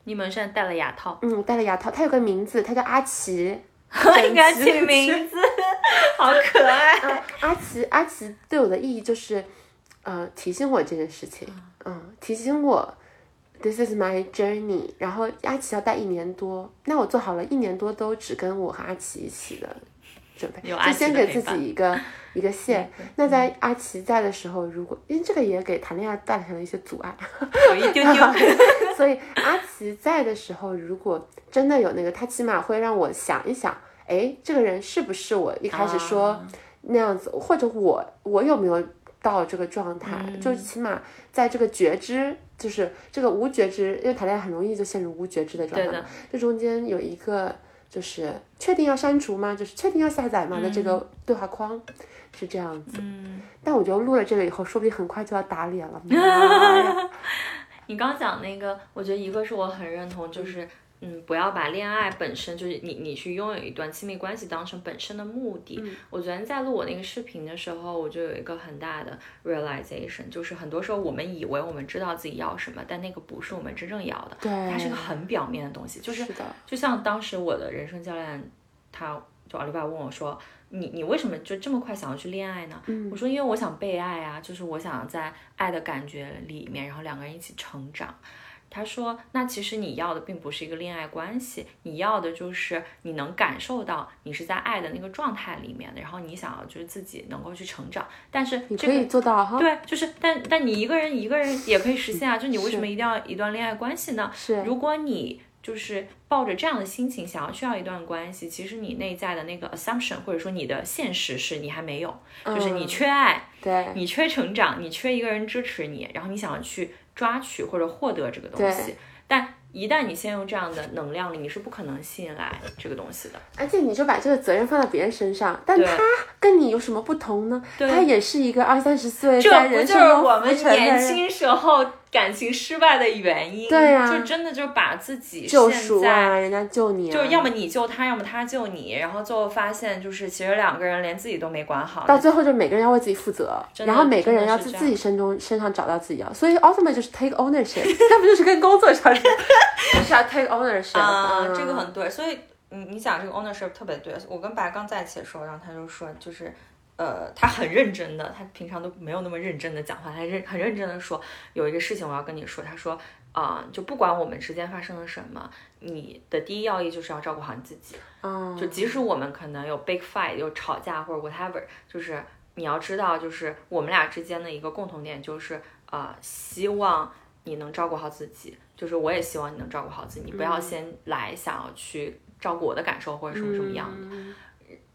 你们现在戴了牙套，嗯，我戴了牙套，它有个名字，它叫阿奇。应该起名字，好可爱。啊，阿奇，阿奇对我的意义就是，呃，提醒我这件事情，嗯，提醒我，this is my journey。然后阿奇要戴一年多，那我做好了一年多都只跟我和阿奇一起的准备，就先给自己一个 一个线。那在阿奇在的时候，如果因为这个也给谈恋爱带来了一些阻碍，有一丢丢。所以阿奇在的时候，如果真的有那个，他起码会让我想一想，哎，这个人是不是我一开始说啊那样子，或者我我有没有到这个状态？嗯就起码在这个觉知，就是这个无觉知，因为谈恋爱很容易就陷入无觉知的状态，这中间有一个就是确定要删除吗？就是确定要下载吗？的这个对话框是这样子。嗯，但我觉得录了这个以后，说不定很快就要打脸了。你刚讲那个，我觉得一个是我很认同，就是嗯，不要把恋爱本身就是你你去拥有一段亲密关系当成本身的目的。我昨天在录我那个视频的时候，我就有一个很大的 realization，就是很多时候我们以为我们知道自己要什么，但那个不是我们真正要的，对，它是个很表面的东西，就是就像当时我的人生教练，他就奥利巴问我说：“你你为什么就这么快想要去恋爱呢？”我说：“因为我想被爱啊，就是我想在爱的感觉里面，然后两个人一起成长。”他说：“那其实你要的并不是一个恋爱关系，你要的就是你能感受到你是在爱的那个状态里面的，然后你想要就是自己能够去成长。但是这个你可以做到哈。对，就是但但你一个人一个人也可以实现啊，就你为什么一定要一段恋爱关系呢？是如果你就是抱着这样的心情想要去要一段关系，其实你内在的那个 assumption 或者说你的现实是你还没有，就是你嗯缺爱，对，你缺成长，你缺一个人支持你，然后你想要去抓取或者获得这个东西，但一旦你陷入这样的能量里，你是不可能吸引来这个东西的。而且你就把这个责任放在别人身上，但他跟你有什么不同呢？对他也是一个二三十岁这在不就是人生中我们年轻时候感情失败的原因？对呀就真的就把自己救赎啊，人家救你、啊，就是要么你救他，要么他救你，然后最后发现就是其实两个人连自己都没管好。到最后就每个人要为自己负责，然后每个人要自自己身中身上找到自己要，所以 ultimate 就是 take ownership，那不就是跟工作上是 是要 take ownership 啊、嗯这个很对，所以你你讲这个 ownership 特别对。我跟白刚在一起的时候，然后他就说，就是呃，他很认真的，他平常都没有那么认真的讲话，他认很认真的说，有一个事情我要跟你说，他说啊、就不管我们之间发生了什么，你的第一要义就是要照顾好你自己。嗯，就即使我们可能有 big fight，有吵架或者 whatever，就是你要知道，就是我们俩之间的一个共同点就是，呃，希望你能照顾好自己，就是我也希望你能照顾好自己，你不要先来想要去照顾我的感受或者什么什么样的。嗯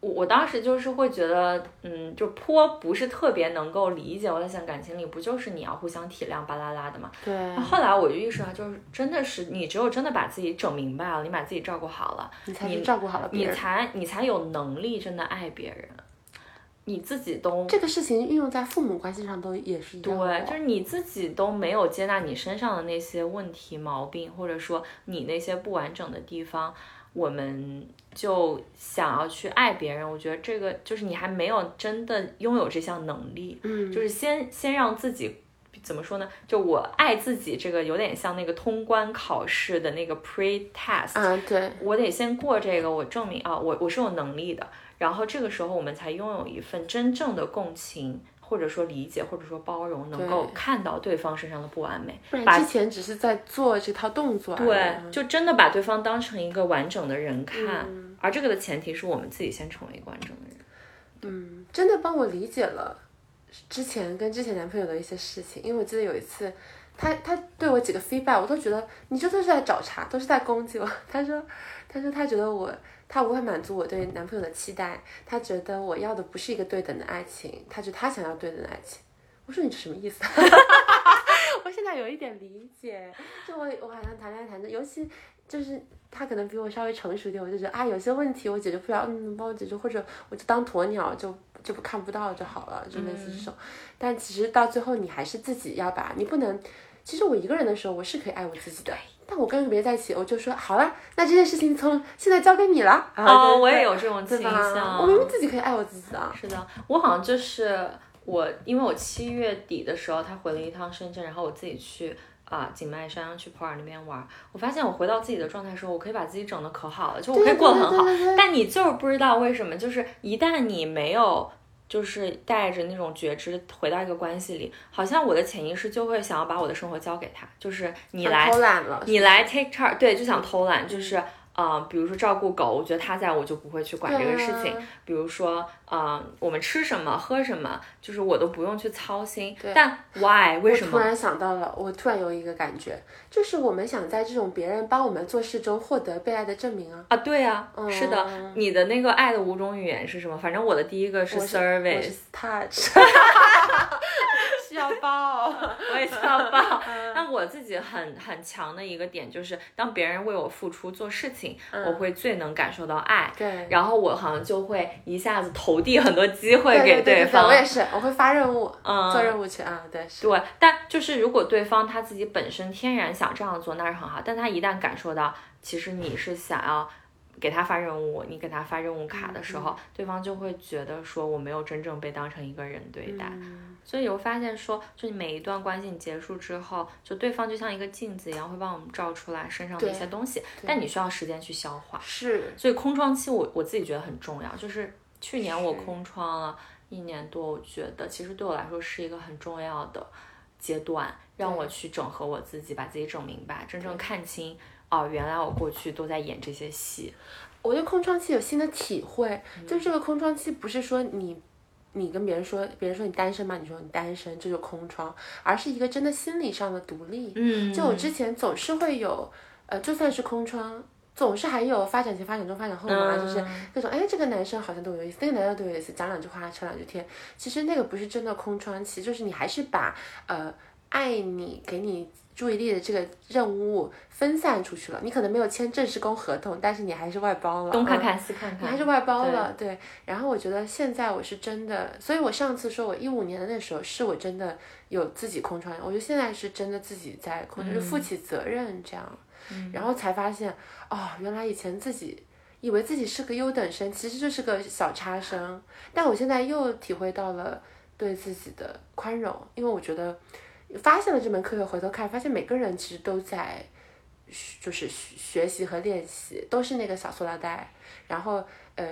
我我当时就是会觉得，嗯，就颇不是特别能够理解。我在想，感情里不就是你要互相体谅巴拉拉的嘛？对，后来我就意识到，就是真的是你只有真的把自己整明白了，你把自己照顾好了，你才是照顾好了别你。才你才有能力真的爱别人，你自己都这个事情运用在父母关系上都也是一样对，哦。就是你自己都没有接纳你身上的那些问题毛病，或者说你那些不完整的地方，我们就想要去爱别人。我觉得这个就是你还没有真的拥有这项能力，嗯，就是先先让自己。怎么说呢？就我爱自己，这个有点像那个通关考试的那个 pre test，、啊，对，我得先过这个，我证明啊，我我是有能力的。然后这个时候，我们才拥有一份真正的共情，或者说理解，或者说包容，能够看到对方身上的不完美，把不然之前只是在做这套动作。对，就真的把对方当成一个完整的人看。嗯而这个的前提是我们自己先成为一个完整的人。嗯，真的帮我理解了之前跟之前男朋友的一些事情，因为我记得有一次，他他对我几个 feedback，我都觉得你这都是在找茬，都是在攻击我。他说，他说他觉得我他无法满足我对男朋友的期待，他觉得我要的不是一个对等的爱情，他觉得他想要对等的爱情。我说你这什么意思？我现在有一点理解，就我我好像谈恋爱谈的，尤其就是他可能比我稍微成熟点，我就觉得啊有些问题我解决不了，嗯，帮我解决，或者我就当鸵鸟就就不看不到就好了，就类似这种。但其实到最后你还是自己要把，你不能。其实我一个人的时候我是可以爱我自己的，但我跟别人在一起，我就说好了，那这件事情从现在交给你了。啊哦，我也有这种倾？向。我明明自己可以爱我自己的。是的，我好像就是我，因为我七月底的时候，他回了一趟深圳，然后我自己去啊、景迈山去普洱那边玩。我发现我回到自己的状态的时候，我可以把自己整的可好了，就我可以过得很好。对对对但你就是不知道为什么，就是一旦你没有。就是带着那种觉知回到一个关系里，好像我的潜意识就会想要把我的生活交给他，就是你来偷懒了，你来 take charge，对，就想偷懒，就是呃，比如说照顾狗，我觉得他在我就不会去管这个事情。啊比如说呃，我们吃什么喝什么，就是我都不用去操心。对但 why 为什么？我突然想到了，我突然有一个感觉，就是我们想在这种别人帮我们做事中获得被爱的证明啊。啊，对啊，是的嗯，你的那个爱的五种语言是什么？反正我的第一个是我 需要抱，我也需要抱。那我自己很很强的一个点就是，当别人为我付出做事情，我会最能感受到爱。对，然后我好像就会一下子投递很多机会给对方。我也是，我会发任务，嗯，做任务去啊，对，对。但就是如果对方他自己本身天然想这样做，那是很好。但他一旦感受到，其实你是想要。给他发任务，你给他发任务卡的时候，对方就会觉得说我没有真正被当成一个人对待，所以我发现说，就每一段关系结束之后，就对方就像一个镜子一样，会帮我们照出来身上的一些东西，但你需要时间去消化。是，所以空窗期我我自己觉得很重要，就是去年我空窗了一年多，我觉得其实对我来说是一个很重要的阶段，让我去整合我自己，把自己整明白，真正看清。哦，原来我过去都在演这些戏。我对空窗期有新的体会，就这个空窗期不是说你，你跟别人说，别人说你单身吗？你说你单身，这就空窗，而是一个真的心理上的独立。嗯，就我之前总是会有，呃，就算是空窗，总是还有发展前、发展中、发展后嘛，就是那种，哎，这个男生好像对我有意思，那个男生对我有意思，讲两句话，扯两句天。其实那个不是真的空窗期，就是你还是把，呃，爱你，给你。注意力的这个任务分散出去了，你可能没有签正式工合同，但是你还是外包了，东看看西看看，你还是外包了，对。然后我觉得现在我是真的，所以我上次说我一五年的那时候是我真的有自己空窗，我觉得现在是真的自己在空，就是负起责任这样，然后才发现哦，原来以前自己以为自己是个优等生，其实就是个小差生，但我现在又体会到了对自己的宽容，因为我觉得。发现了这门课，又回头看，发现每个人其实都在，就是学习和练习，都是那个小塑料袋。然后，呃，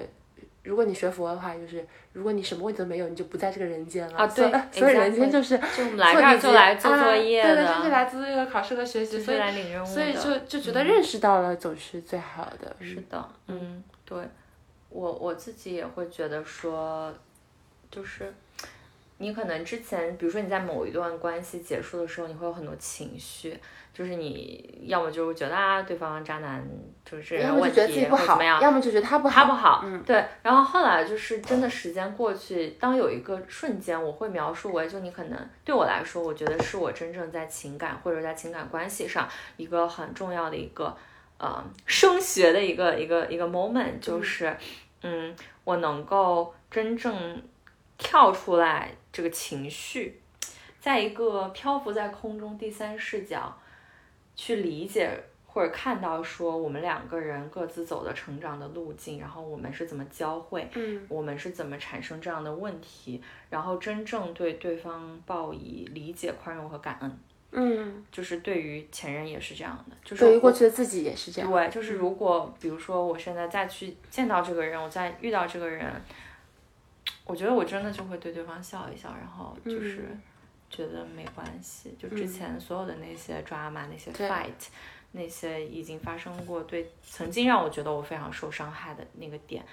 如果你学佛的话，就是如果你什么问题都没有，你就不在这个人间了。啊，对，所以人间就是就来这儿就来做作业的，对对，就是来做作业、考试和学习，所以来领任务所以就就觉得认识到了总是最好的。是的，嗯，对，我我自己也会觉得说，就是。你可能之前，比如说你在某一段关系结束的时候，你会有很多情绪，就是你要么就是觉得啊，对方渣男就是要么就觉得自己不好，要么就觉得他不好，他不好，嗯，对。然后后来就是真的时间过去，当有一个瞬间，我会描述为，就你可能对我来说，我觉得是我真正在情感或者在情感关系上一个很重要的一个呃升学的一个一个一个 moment，就是，嗯，我能够真正跳出来。这个情绪，在一个漂浮在空中第三视角去理解或者看到，说我们两个人各自走的成长的路径，然后我们是怎么交汇，嗯，我们是怎么产生这样的问题，然后真正对对方报以理解、宽容和感恩，嗯，就是对于前任也是这样的，就是对于过去的自己也是这样，对，就是如果比如说我现在再去见到这个人，我再遇到这个人。我觉得我真的就会对对方笑一笑，然后就是觉得没关系。就之前所有的那些抓马、那些 fight、那些已经发生过，对曾经让我觉得我非常受伤害的那个点，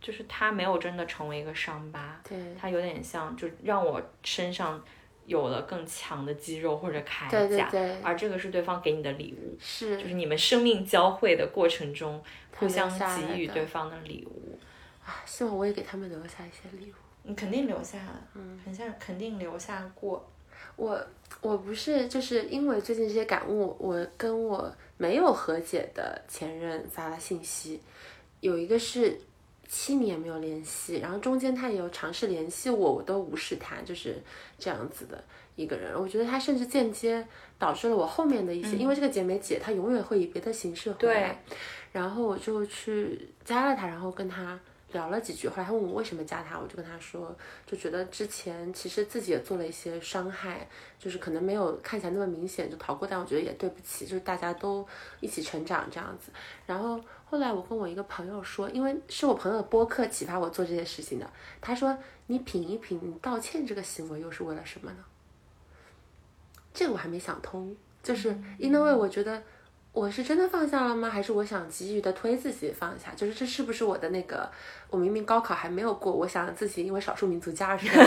就是他没有真的成为一个伤疤。对，他有点像，就让我身上有了更强的肌肉或者铠甲。对对对。而这个是对方给你的礼物，是，就是你们生命交汇的过程中互相给予对方的礼物。希望我也给他们留下一些礼物。你肯定留下了，嗯，很像肯定留下过。我我不是就是因为最近这些感悟，我跟我没有和解的前任发了信息，有一个是七年没有联系，然后中间他也有尝试联系我，我都无视他，就是这样子的一个人。我觉得他甚至间接导致了我后面的一些，因为这个姐妹姐她永远会以别的形式回来，然后我就去加了他，然后跟他。聊了几句，后来他问我为什么加他，我就跟他说，就觉得之前其实自己也做了一些伤害，就是可能没有看起来那么明显就逃过，但我觉得也对不起，就是大家都一起成长这样子。然后后来我跟我一个朋友说，因为是我朋友的播客启发我做这件事情的，他说你品一品，你道歉这个行为又是为了什么呢？这个我还没想通，就是因为我觉得。我是真的放下了吗？还是我想急于的推自己放下？就是这是不是我的那个？我明明高考还没有过，我想自己因为少数民族加二十分，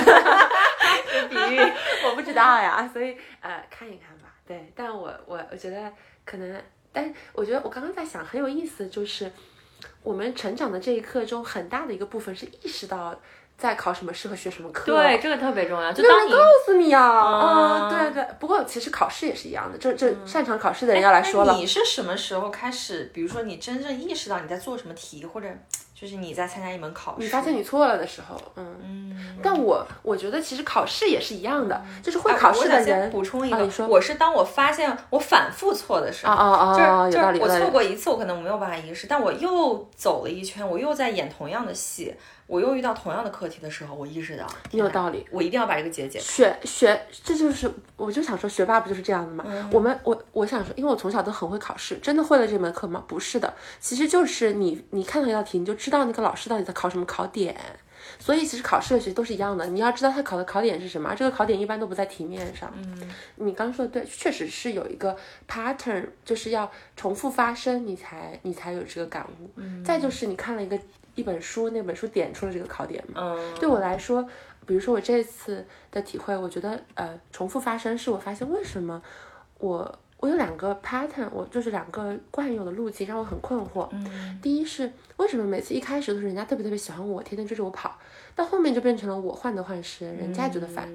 这比喻我不知道呀。所以呃，看一看吧。对，但我我我觉得可能，但我觉得我刚刚在想很有意思，就是我们成长的这一刻中，很大的一个部分是意识到。在考什么适合学什么课。对，这个特别重要。就当你告诉你啊，嗯嗯，对对。不过其实考试也是一样的，这这擅长考试的人要来说了。你是什么时候开始？比如说你真正意识到你在做什么题，或者就是你在参加一门考试，你发现你错了的时候，嗯嗯。但我我觉得其实考试也是一样的，就是会哎考试的人。补充一个，啊我是当我发现我反复错的时候，啊啊啊！就是就是我错过一次，我可能没有办法意识，但我又走了一圈，我又在演同样的戏，我又遇到同样的课题的时候，我意识到你有道理，我一定要把这个结解开。学学，这就是我就想说，学霸不就是这样的吗？我们我我想说，因为我从小都很会考试，真的会了这门课吗？不是的，其实就是你你看到一道题，你就知道那个老师到底在考什么考点。所以其实考试的学习都是一样的，你要知道他考的考点是什么，这个考点一般都不在题面上。嗯，你刚说的对，确实是有一个 pattern，就是要重复发生，你才你才有这个感悟。嗯，再就是你看了一个一本书，那本书点出了这个考点嘛。嗯，对我来说，比如说我这次的体会，我觉得呃，重复发生是我发现为什么我我有两个 pattern，我就是两个惯用的路径，让我很困惑。嗯，第一是为什么每次一开始都是人家特别特别喜欢我，天天追着我跑，到后面就变成了我患得患失，人家觉得烦，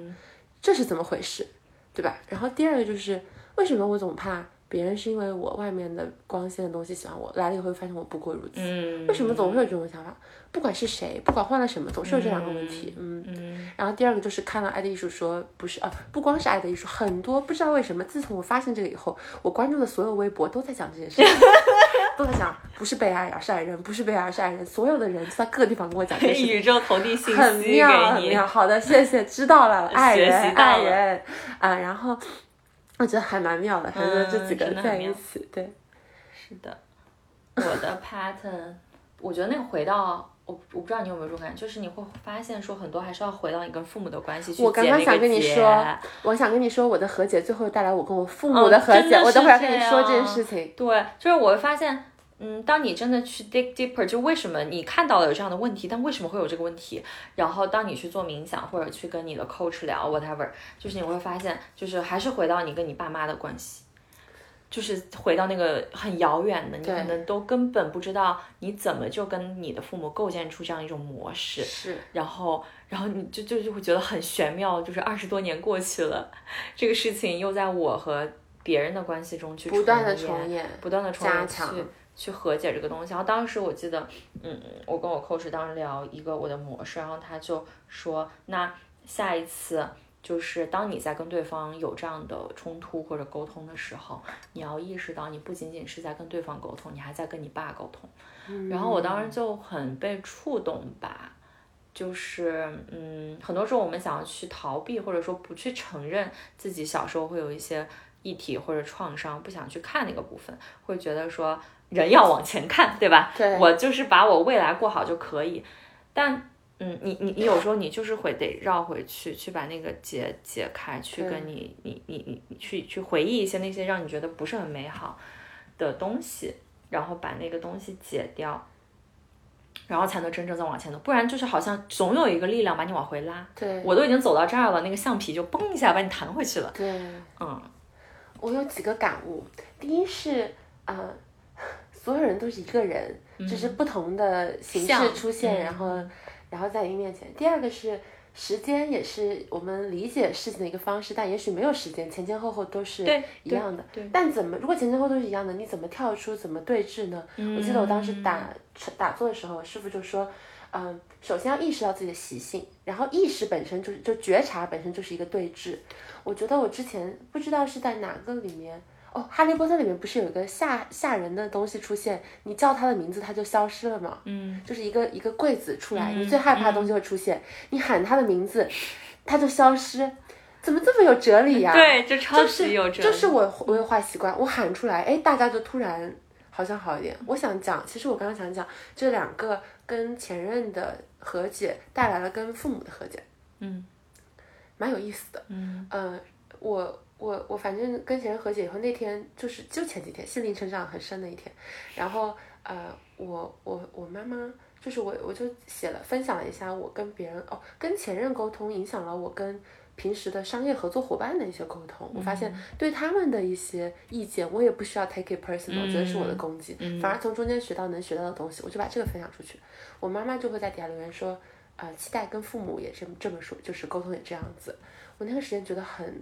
这是怎么回事，对吧？然后第二个就是为什么我总怕别人是因为我外面的光鲜的东西喜欢我，来了以后发现我不过如此。嗯，为什么总会有这种想法？不管是谁，不管换了什么，总是有这两个问题。嗯嗯然后第二个就是看了《爱的艺术》说，不是啊，不光是《爱的艺术》，很多不知道为什么，自从我发现这个以后，我关注的所有微博都在讲这件事情，都在讲不是被爱而是爱人，不是被爱而是爱人，所有的人都在各个地方跟我讲这件事情。宇宙投递信很息妙，很给你，妙。好的，谢谢，知道了，爱学人，爱人啊。然后我觉得还蛮妙的，反正这几个在一起，对。是的，我的 pattern，我觉得那个回到我我不知道你有没有这种感觉，就是你会发现说很多还是要回到你跟父母的关系去我刚刚想跟你说，我想跟你说，我的和解最后带来我跟我父母嗯的和解，我等会儿跟你说这件事情。对，就是我会发现，嗯，当你真的去 dig deeper，就为什么你看到了有这样的问题，但为什么会有这个问题？然后当你去做冥想或者去跟你的 coach 聊 whatever，就是你会发现，就是还是回到你跟你爸妈的关系。就是回到那个很遥远的，你可能都根本不知道你怎么就跟你的父母构建出这样一种模式，是，然后，然后你就就就会觉得很玄妙，就是二十多年过去了，这个事情又在我和别人的关系中去不断的重重演，不断的重演加强去去和解这个东西。然后当时我记得，嗯，我跟我 coach 当时聊一个我的模式，然后他就说，那下一次就是当你在跟对方有这样的冲突或者沟通的时候，你要意识到你不仅仅是在跟对方沟通，你还在跟你爸沟通。然后我当时就很被触动吧。就是，嗯，很多时候我们想要去逃避，或者说不去承认自己小时候会有一些议题或者创伤，不想去看那个部分，会觉得说人要往前看，对吧？对我就是把我未来过好就可以。但，嗯，你你你有时候你就是会得绕回去，去把那个结解开，去跟你你你你你去去回忆一些那些让你觉得不是很美好的东西，然后把那个东西解掉。然后才能真正再往前走，不然就是好像总有一个力量把你往回拉。对，我都已经走到这儿了，那个橡皮就嘣一下把你弹回去了。对，嗯，我有几个感悟。第一是，呃，所有人都是一个人，就是不同的形式出现，嗯然后，然后在你面前。第二个是。时间也是我们理解事情的一个方式，但也许没有时间，前前后后都是一样的。但怎么如果前前后后都是一样的，你怎么跳出，怎么对峙呢？我记得我当时打打坐的时候，师傅就说，嗯，首先要意识到自己的习性，然后意识本身就是就觉察本身就是一个对峙。我觉得我之前不知道是在哪个里面。哦，《哈利波特》里面不是有一个吓吓人的东西出现？你叫他的名字，他就消失了嘛。嗯，就是一个一个柜子出来，你最害怕的东西会出现，你喊他的名字，他就消失。怎么这么有哲理呀、对，这超就是级有哲理。就是我我有坏习惯，我喊出来，哎，大家就突然好像好一点。我想讲，其实我刚刚想讲这两个跟前任的和解带来了跟父母的和解，嗯，蛮有意思的。嗯呃，我我我反正跟前任和解以后，那天就是就前几天，心灵成长很深的一天。然后呃，我我我妈妈就是我我就写了分享了一下我跟别人哦跟前任沟通影响了我跟平时的商业合作伙伴的一些沟通。我发现对他们的一些意见，我也不需要 take it personal，、我觉得是我的攻击，反而从中间学到能学到的东西，我就把这个分享出去。我妈妈就会在底下留言说。呃，期待跟父母也这么这么说，就是沟通也这样子。我那个时间觉得很，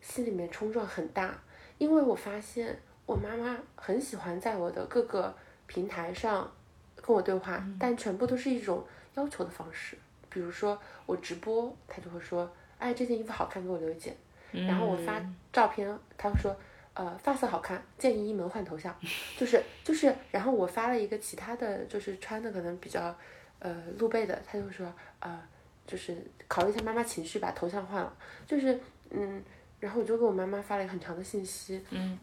心里面冲撞很大，因为我发现我妈妈很喜欢在我的各个平台上跟我对话，但全部都是一种要求的方式。比如说我直播，她就会说，哎，这件衣服好看，给我留一件。然后我发照片，她会说，呃，发色好看，建议一门换头像。就是就是，然后我发了一个其他的就是穿的可能比较。呃，露背的，她就说，呃，就是考虑一下妈妈情绪，把头像换了，就是，嗯，然后我就给我妈妈发了一个很长的信息，嗯，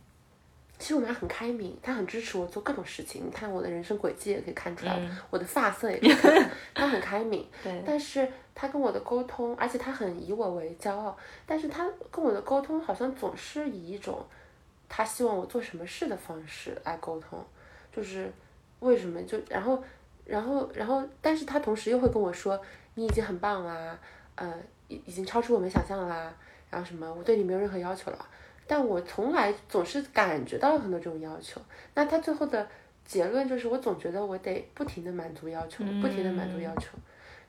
其实我妈很开明，她很支持我做各种事情，你看我的人生轨迹也可以看出来，我的发色也可以看，她很开明，对，但是她跟我的沟通，而且她很以我为骄傲，但是她跟我的沟通好像总是以一种，她希望我做什么事的方式来沟通，就是为什么就然后。然后，然后，但是她同时又会跟我说，你已经很棒啦，呃，已已经超出我们想象啦，然后什么，我对你没有任何要求了。但我从来总是感觉到了很多这种要求。那他最后的结论就是，我总觉得我得不停的满足要求，不停的满足要求，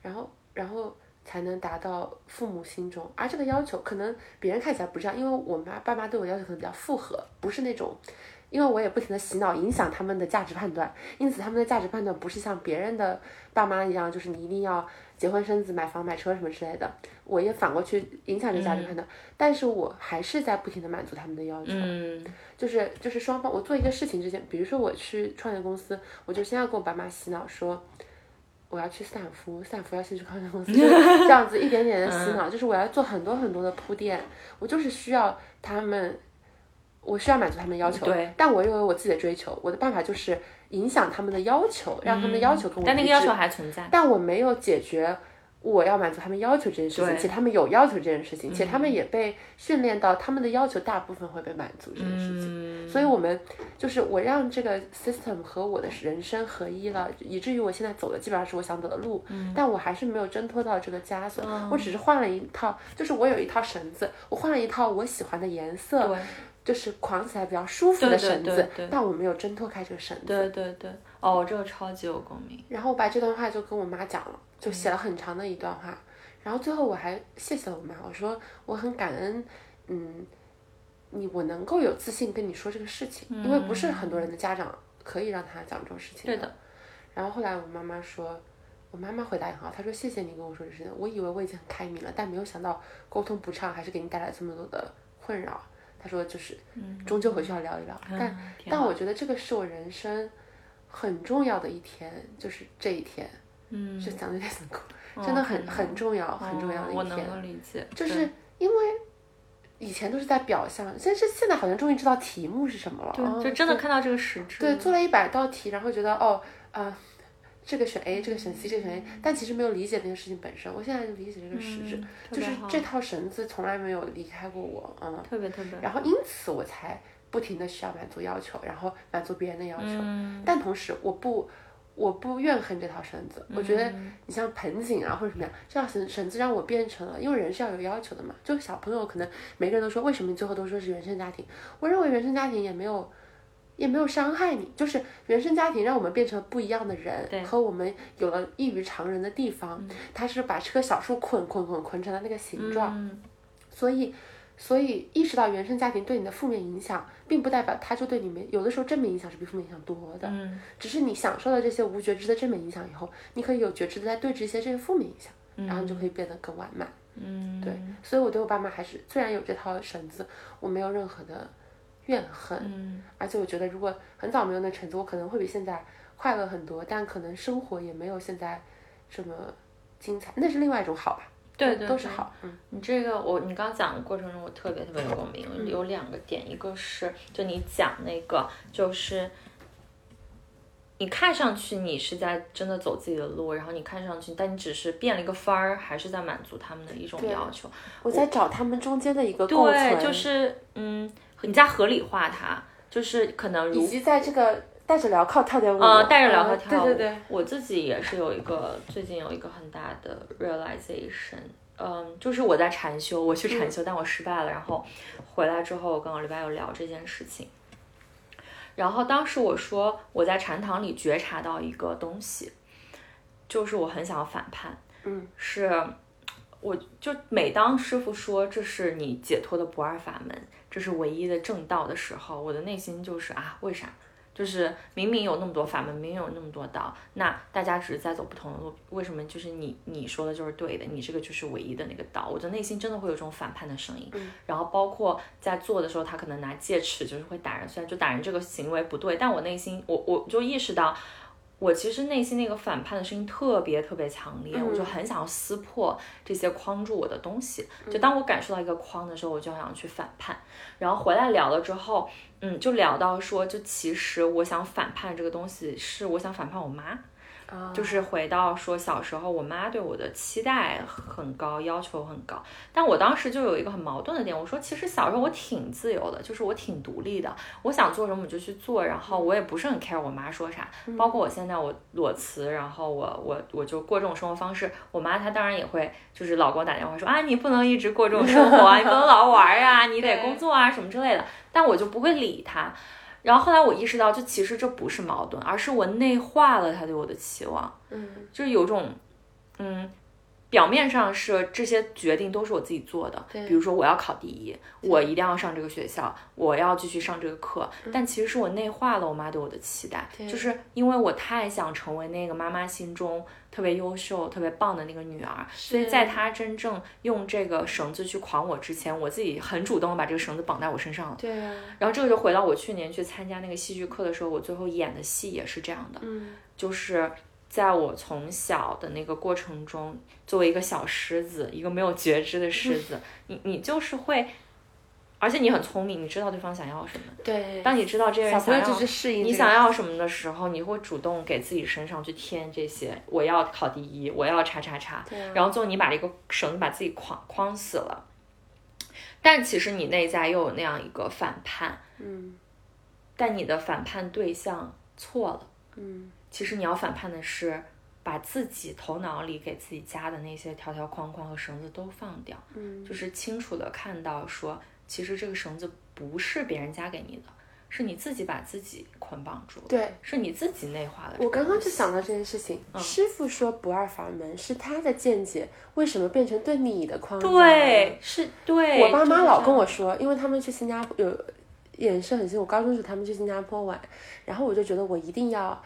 然后，然后才能达到父母心中。而这个要求可能别人看起来不这样，因为我妈爸妈对我要求可能比较复合，不是那种。因为我也不停的洗脑，影响他们的价值判断，因此他们的价值判断不是像别人的爸妈一样，就是你一定要结婚生子、买房买车什么之类的。我也反过去影响着价值判断，但是我还是在不停的满足他们的要求。嗯，就是就是双方，我做一个事情之前，比如说我去创业公司，我就先要跟我爸妈洗脑说，我要去斯坦福，斯坦福要先去创业公司，这样子一点点的洗脑，就是我要做很多很多的铺垫，我就是需要他们。我需要满足他们的要求，对，但我又有我自己的追求。我的办法就是影响他们的要求，让他们的要求跟我但那个要求还存在。但我没有解决我要满足他们要求这件事情，且他们有要求这件事情，且他们也被训练到他们的要求大部分会被满足这件事情。所以，我们就是我让这个 system 和我的人生合一了，以至于我现在走的基本上是我想走的路。但我还是没有挣脱到这个枷锁，我只是换了一套，就是我有一套绳子，我换了一套我喜欢的颜色。就是绑起来比较舒服的绳子，但我没有挣脱开这个绳子。对对对，哦，这个超级有共鸣。然后我把这段话就跟我妈讲了，就写了很长的一段话。然后最后我还谢谢了我妈，我说我很感恩，嗯，你我能够有自信跟你说这个事情，因为不是很多人的家长可以让他讲这种事情。对的。然后后来我妈妈说，我妈妈回答很好，她说谢谢你跟我说这事情，我以为我已经很开明了，但没有想到沟通不畅还是给你带来这么多的困扰。他说就是，终究回去要聊一聊，但但我觉得这个是我人生很重要的一天，就是这一天，嗯，就讲的有点哭，真的很很重要很重要的一天。我能够理解，就是因为以前都是在表象，但是现在好像终于知道题目是什么了，就真的看到这个实质。对，做了一百道题，然后觉得哦，啊。这个选 A，这个选 C，这个选 A，但其实没有理解那个事情本身。我现在就理解这个实质，就是这套绳子从来没有离开过我，嗯，特别特别。然后因此我才不停的需要满足要求，然后满足别人的要求。但同时我不我不怨恨这套绳子，我觉得你像盆景啊或者什么样，这套绳绳子让我变成了，因为人是要有要求的嘛。就小朋友可能每个人都说，为什么你最后都说是原生家庭？我认为原生家庭也没有。也没有伤害你，就是原生家庭让我们变成不一样的人，和我们有了异于常人的地方。他是把这棵小树捆捆捆捆成了那个形状，所以，所以意识到原生家庭对你的负面影响，并不代表他就对你没有的时候正面影响是比负面影响多的。嗯，只是你享受了这些无觉知的正面影响以后，你可以有觉知的在对峙一些这些负面影响，然后你就可以变得更完满。嗯，对，所以我对我爸妈还是虽然有这套绳子，我没有任何的。怨恨，嗯，而且我觉得，如果很早没有那橙子，我可能会比现在快乐很多，但可能生活也没有现在这么精彩。那是另外一种好吧？对对，都是好。嗯，你这个我，你刚讲的过程中，我特别特别有共鸣。有两个点，一个是就你讲那个，就是你看上去你是在真的走自己的路，然后你看上去，但你只是变了一个法儿，还是在满足他们的一种要求。我在找他们中间的一个对，就是嗯。你在合理化它，就是可能以及在这个带着镣铐跳跳舞，呃，带着镣铐跳舞，对对对，我自己也是有一个最近有一个很大的 realization，嗯，就是我在禅修，我去禅修，但我失败了，然后回来之后，我跟我李白有聊这件事情，然后当时我说我在禅堂里觉察到一个东西，就是我很想反叛，嗯，是，我就每当师傅说这是你解脱的不二法门，这是唯一的正道的时候，我的内心就是啊，为啥？就是明明有那么多法门，明明有那么多道，那大家只是在走不同的路，为什么就是你你说的就是对的，你这个就是唯一的那个道？我的内心真的会有这种反叛的声音。嗯然后包括在做的时候，他可能拿戒尺就是会打人，虽然就打人这个行为不对，但我内心我我就意识到。我其实内心那个反叛的声音特别特别强烈，我就很想要撕破这些框住我的东西。就当我感受到一个框的时候，我就想去反叛。然后回来聊了之后，嗯，就聊到说，就其实我想反叛这个东西，是我想反叛我妈。啊，就是回到说小时候，我妈对我的期待很高，要求很高，但我当时就有一个很矛盾的点，我说其实小时候我挺自由的，就是我挺独立的，我想做什么我就去做，然后我也不是很 care 我妈说啥，包括我现在我裸辞，然后我我我就过这种生活方式，我妈她当然也会就是老给我打电话说啊你不能一直过这种生活啊，你不能老玩啊，你得工作啊什么之类的，但我就不会理她。然后后来我意识到，就其实这不是矛盾，而是我内化了他对我的期望，嗯。就是有种，嗯，表面上是这些决定都是我自己做的，比如说我要考第一，我一定要上这个学校，我要继续上这个课，但其实是我内化了我妈对我的期待，就是因为我太想成为那个妈妈心中特别优秀、特别棒的那个女儿，所以在她真正用这个绳子去捆我之前，我自己很主动地把这个绳子绑在我身上了。对啊，然后这个就回到我去年去参加那个戏剧课的时候，我最后演的戏也是这样的，嗯。就是在我从小的那个过程中，作为一个小狮子，一个没有觉知的狮子，你你就是会，而且你很聪明，你知道对方想要什么。对，当你知道这个人想要你这个想要什么的时候，你会主动给自己身上去添这些，我要考第一，我要叉叉叉，对啊然后最后你把这个绳子把自己框框死了。但其实你内在又有那样一个反叛，嗯但你的反叛对象错了。嗯其实你要反叛的是，把自己头脑里给自己加的那些条条框框和绳子都放掉，嗯，就是清楚的看到说，其实这个绳子不是别人加给你的，是你自己把自己捆绑住，对。是你自己内化的。我刚刚就想到这件事情，嗯师傅说不二法门是他的见解，为什么变成对你的框架？对，，是对。我爸妈老跟我我说，因为他们去新加坡有也是很近，我高中时候他们去新加坡玩，然后我就觉得我一定要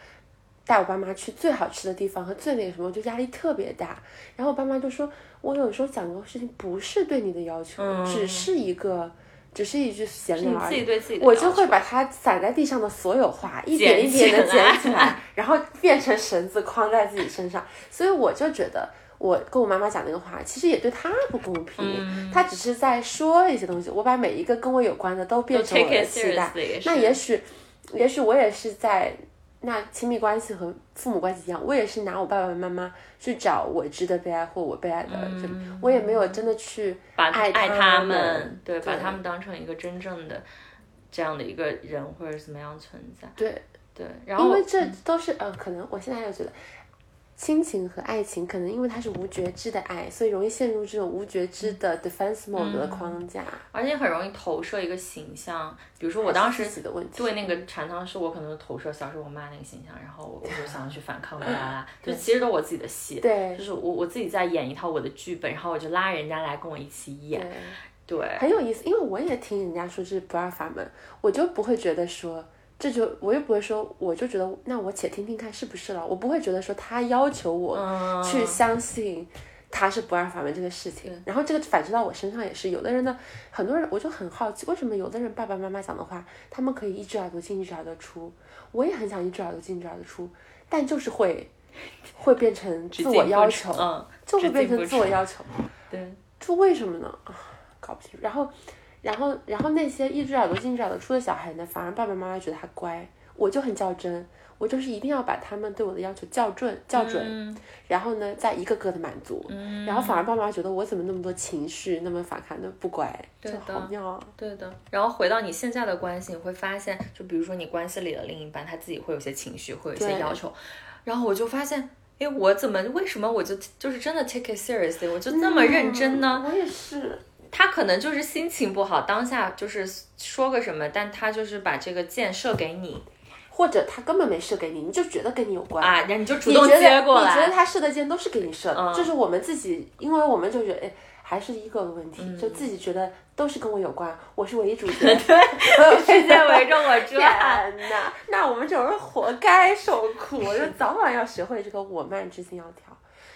带我爸妈去最好吃的地方和最那个什么，我就压力特别大。然后我爸妈就说，我有时候讲的事情不是对你的要求，嗯只是一个，只是一句闲聊而已。对自己我就会把它散在地上的所有话一点一点的捡起来捡起来，然后变成绳子框在自己身上。所以我就觉得，我跟我妈妈讲那个话，其实也对她不公平。嗯她只是在说一些东西，我把每一个跟我有关的都变成我的期待。那也许，也许我也是在那亲密关系和父母关系一样，我也是拿我爸爸妈妈去找我值得被爱或我被爱的这个，我也没有真的去把爱爱他们们，对，把他们当成一个真正的这样的一个人或者怎么样存在，对，对。然后因为这都是呃，可能我现在又觉得。亲情和爱情可能因为它是无觉知的爱，所以容易陷入这种无觉知的 defense mode 的框架。而且很容易投射一个形象，比如说我当时自己的问题，对那个禅堂是，我可能投射小时候我妈那个形象，然后我我就想要去反抗啦啦啦，就其实都是我自己的戏，对。就是我我自己在演一套我的剧本，然后我就拉人家来跟我一起演，对。对，很有意思，因为我也听人家说这是不二法门，我就不会觉得说这就，我又不会说，我就觉得那我且听听看是不是了，我不会觉得说他要求我嗯去相信他是不二法门这个事情，然后这个反射到我身上也是，有的人呢，很多人我就很好奇，为什么有的人爸爸妈妈讲的话，他们可以一只耳朵进一只耳朵出，我也很想一只耳朵进一只耳朵出，但就是会会变成自我要求，嗯，就会变成自我要求。对，这为什么呢？啊，搞不清楚。然后，然后，然后那些一只耳朵进一只耳朵出的小孩呢，反而爸爸妈妈觉得他乖，我就很较真，我就是一定要把他们对我的要求校准、校准，嗯然后呢，再一个个的满足，然后反而爸妈觉得我怎么那么多情绪，那么反抗，那不乖，就对的好妙啊。对的，然后回到你现在的关系，你会发现，就比如说你关系里的另一半，他自己会有些情绪，会有一些要求，然后我就发现，哎，我怎么为什么我就就是真的 take it seriously，我就那么认真呢？嗯我也是，他可能就是心情不好，当下就是说个什么，但他就是把这个箭射给你，或者他根本没射给你，你就觉得跟你有关啊，那你就主动接过来你觉得。他射的箭都是给你射的，嗯这是我们自己，因为我们就觉得，哎，还是一个问题，嗯就自己觉得都是跟我有关，我是唯一主角。对，世界围着我转。天哪，那我们这种人活该受苦，我 就早晚要学会这个我慢之心要调。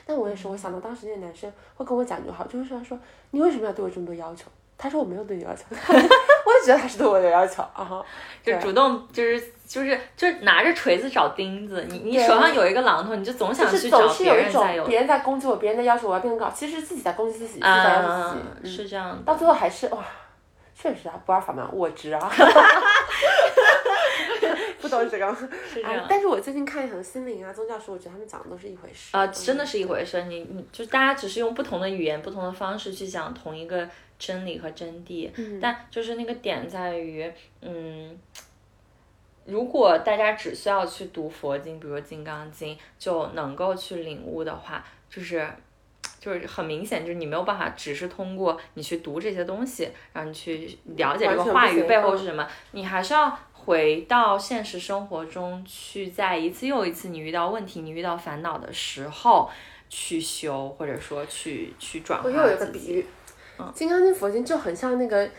但我也是，我想到当时那个男生会跟我讲句话，就是说说你为什么要对我这么多要求？他说我没有对你要求，我也觉得他是对我有要求啊。就主动就是就是就是拿着锤子找钉子，你你手上有一个榔头，你就总想去找别人在有种别人在攻击我，别人在要求我要变得更好，其实自己在攻击自己，自己在要求啊自己，，嗯是这样的。到最后还是哇，确实啊，不二法门，我值啊。不懂这个，是这样。啊但是我最近看很多心灵啊、宗教书，我觉得他们讲的都是一回事啊、嗯真的是一回事。你你就是大家只是用不同的语言、不同的方式去讲同一个真理和真谛，嗯但就是那个点在于，嗯，如果大家只需要去读佛经，比如说《金刚经》，就能够去领悟的话，就是。就是很明显，就是你没有办法，只是通过你去读这些东西，让你去了解这个话语背后是什么，你还是要回到现实生活中去，在一次又一次你遇到问题、你遇到烦恼的时候去修，或者说去去转化我又有一个比喻，《金刚经》佛经就很像那个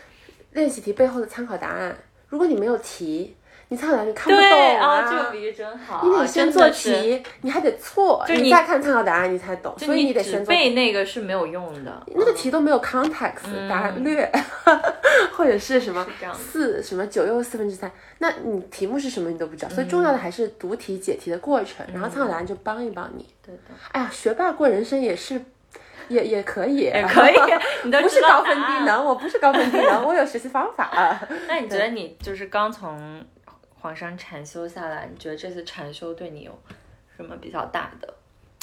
练习题背后的参考答案。如果你没有题，你参考答案你看不懂啊，这个比喻真好，你得先做题，你还得错，就是你你再看参考答案，你才懂。所以你得先做。背那个是没有用的，那个题都没有 context，、答案略，或者是什么四什么九又四分之三，那你题目是什么你都不知道，所以重要的还是读题解题的过程，然后参考答案就帮一帮你。对的，哎呀，学霸过人生也是，也也可以，也可以，你都不是高分低能，我不是高分低能，我有学习方法。那你觉得你就是刚从黄山禅修下来，你觉得这次禅修对你有什么比较大的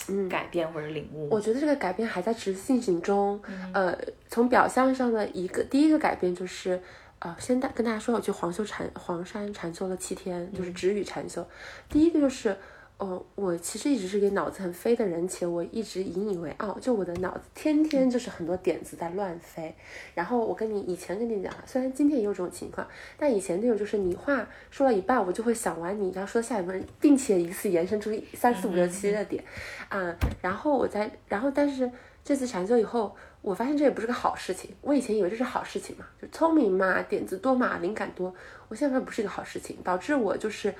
嗯改变或者领悟？嗯我觉得这个改变还在持续进行中。呃，从表象上的一个第一个改变就是，呃，先大跟大家说，我去黄修禅黄山禅修了七天，就是止语禅修。第一个就是。呃，我其实一直是个脑子很飞的人，且我一直引以为傲，就我的脑子天天就是很多点子在乱飞。然后我跟你以前跟你讲，虽然今天也有这种情况，但以前那种就是你话说了一半，我就会想完你要说下一步，并且一次延伸出三四五六七的点，啊、然后我再，然后但是这次禅修以后，我发现这也不是个好事情。我以前以为这是好事情嘛，就聪明嘛，点子多嘛，灵感多。我现在发现不是一个好事情，导致我就是，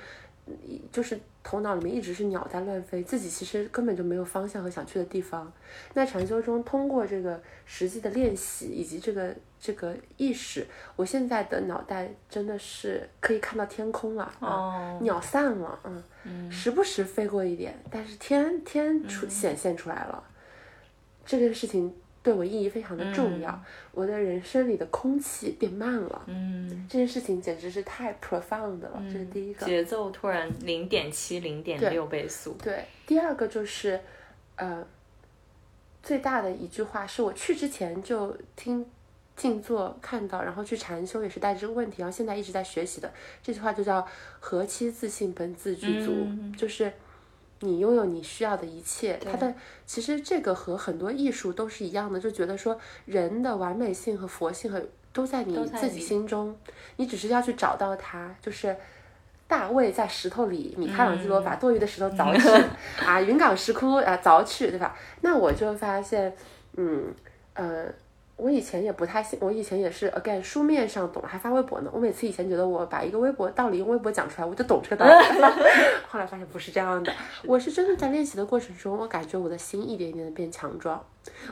就是头脑里面一直是鸟在乱飞，自己其实根本就没有方向和想去的地方。那禅修中，通过这个实际的练习以及这个这个意识，我现在的脑袋真的是可以看到天空了鸟散了，嗯，时不时飞过一点，但是天天出显现出来了，这个事情对我意义非常的重要，我的人生里的空气变慢了，嗯，这件事情简直是太 profound 了，这是第一个。节奏突然零点七、零点六倍速，对，第二个就是，呃，最大的一句话是我去之前就听静坐看到，然后去禅修也是带着这个问题，然后现在一直在学习的。这句话就叫“何其自信，本自具足”，就是你拥有你需要的一切。它的其实这个和很多艺术都是一样的，就觉得说人的完美性和佛性和都在你自己心中，你只是要去找到它，就是。大卫在石头里，米开朗基罗把多余的石头凿去，啊，云冈石窟啊凿去，对吧？那我就发现，嗯，呃，我以前也不太信，我以前也是 again 书面上懂，还发微博呢。我每次以前觉得我把一个微博道理用微博讲出来，我就懂这个道理了。后来发现不是这样的，我是真的在练习的过程中，我感觉我的心一点一点的变强壮，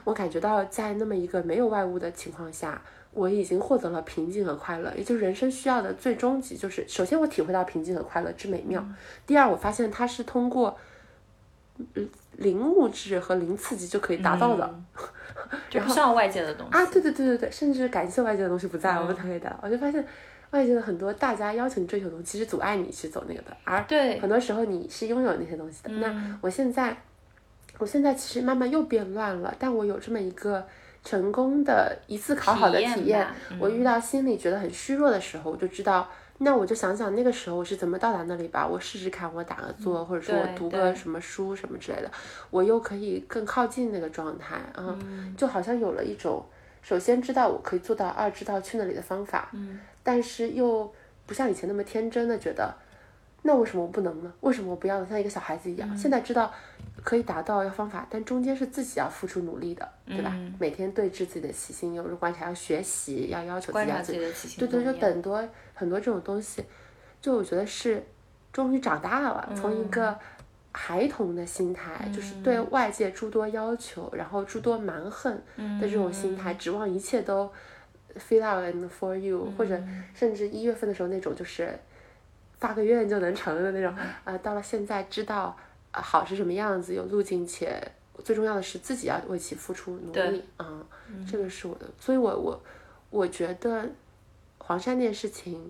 我感觉到在那么一个没有外物的情况下。我已经获得了平静和快乐，也就是人生需要的最终极，就是首先我体会到平静和快乐之美妙，第二我发现它是通过，零物质和零刺激就可以达到的，就不需要外界的东西啊，对对对对对，甚至感谢外界的东西不在，我们才可以达到。我就发现外界的很多大家要求你追求的东西，其实阻碍你去走那个的，而对很多时候你是拥有那些东西的。那我现在，我现在其实慢慢又变乱了，但我有这么一个。成功的一次考好的体验，体验吧我遇到心里觉得很虚弱的时候，我就知道，那我就想想那个时候我是怎么到达那里吧。我试试看，我打个坐，或者说我读个什么书什么之类的，我又可以更靠近那个状态啊，就好像有了一种，首先知道我可以做到，二知道去那里的方法，嗯，但是又不像以前那么天真的觉得。那为什么我不能呢？为什么我不要呢？像一个小孩子一样，现在知道可以达到要方法，但中间是自己要付出努力的，对吧？每天对峙自己的喜新忧忧，观察要学习，要要求自己自己的起心对对，就动念很多很多这种东西，就我觉得是终于长大了，从一个孩童的心态，就是对外界诸多要求，然后诸多蛮横的这种心态，指望一切都 fill out and for you，、或者甚至一月份的时候那种就是发个愿就能成的那种，呃，到了现在知道、呃、好是什么样子，有路径且。最重要的是自己要为其付出努对力，嗯，这个是我的，所以我我我觉得黄山那件事情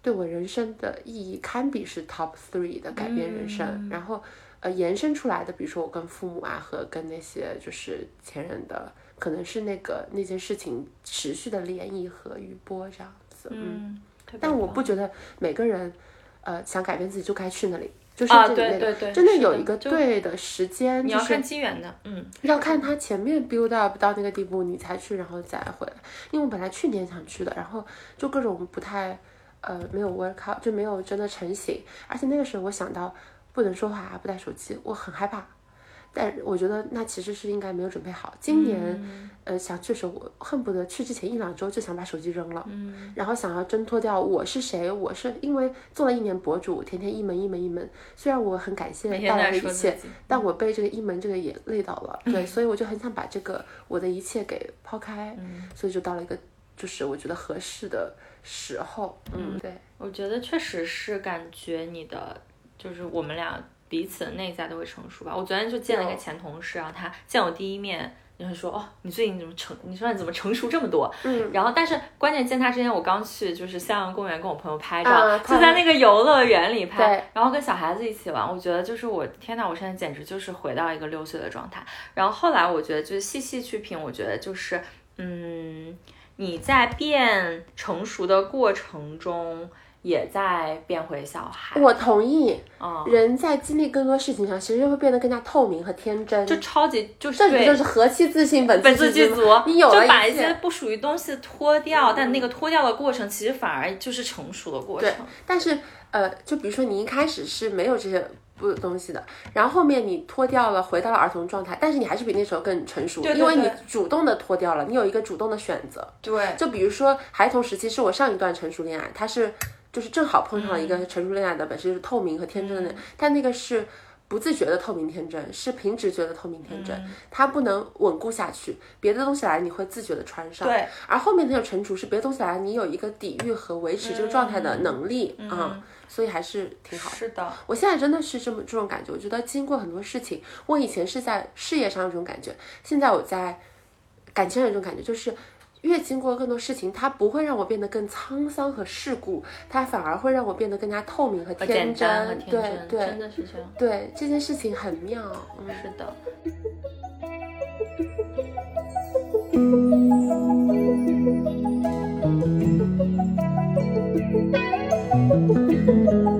对我人生的意义堪比是 top three 的改变人生，然后呃延伸出来的，比如说我跟父母啊和跟那些就是前任的，可能是那个那件事情持续的涟漪和余波这样子，嗯，但我不觉得每个人呃想改变自己就该去那里。就是对对对真的有一个对的时间，就是你要看机缘的，嗯要看他前面 build up 到那个地步，你才去，然后再回来。因为我本来去年想去的，然后就各种不太，呃，没有 work out，就没有真的成型。而且那个时候我想到不能说话，不带手机，我很害怕。但我觉得那其实是应该没有准备好。今年，呃，想去的时候，我恨不得去之前一两周就想把手机扔了，嗯，然后想要挣脱掉我是谁，我是因为做了一年博主，天天一门一门一门，虽然我很感谢带来的一切，但我被这个一门这个也累到了，对，所以我就很想把这个我的一切给抛开，所以就到了一个就是我觉得合适的时候，嗯，对，我觉得确实是感觉你的，就是我们俩彼此的内在都会成熟吧。我昨天就见了一个前同事，然后他见我第一面。就会说哦，你最近怎么成？你说你怎么成熟这么多？嗯，然后但是关键见他之前，我刚去就是襄阳公园跟我朋友拍照，啊就在那个游乐园里拍，然后跟小孩子一起玩。我觉得就是我天呐，我现在简直就是回到一个六岁的状态。然后后来我觉得就是细细去品，我觉得就是嗯，你在变成熟的过程中，也在变回小孩。我同意，嗯，人在经历更多事情上，其实会变得更加透明和天真，就超级就是这不就是和气自信、本本自具足。你有了就把一些不属于东西脱掉，但那个脱掉的过程，其实反而就是成熟的过程。对。但是呃，就比如说你一开始是没有这些不东西的，然后后面你脱掉了，回到了儿童状态，但是你还是比那时候更成熟，对对因为你主动的脱掉了，你有一个主动的选择。对，就比如说孩童时期是我上一段成熟恋爱，它是就是正好碰上了一个成熟恋爱的本身就是透明和天真的，但那个是。不自觉的透明天真，是凭直觉的透明天真，它不能稳固下去。别的东西来，你会自觉的穿上。对，而后面那个成熟是别的东西来，你有一个抵御和维持这个状态的能力啊、所以还是挺好的。是的，我现在真的是这么这种感觉，我觉得经过很多事情，我以前是在事业上有这种感觉，现在我在感情上有这种感觉，就是越经过更多事情，它不会让我变得更沧桑和世故，它反而会让我变得更加透明和天真。对对，真的是这样。对这件事情很妙。嗯，是的。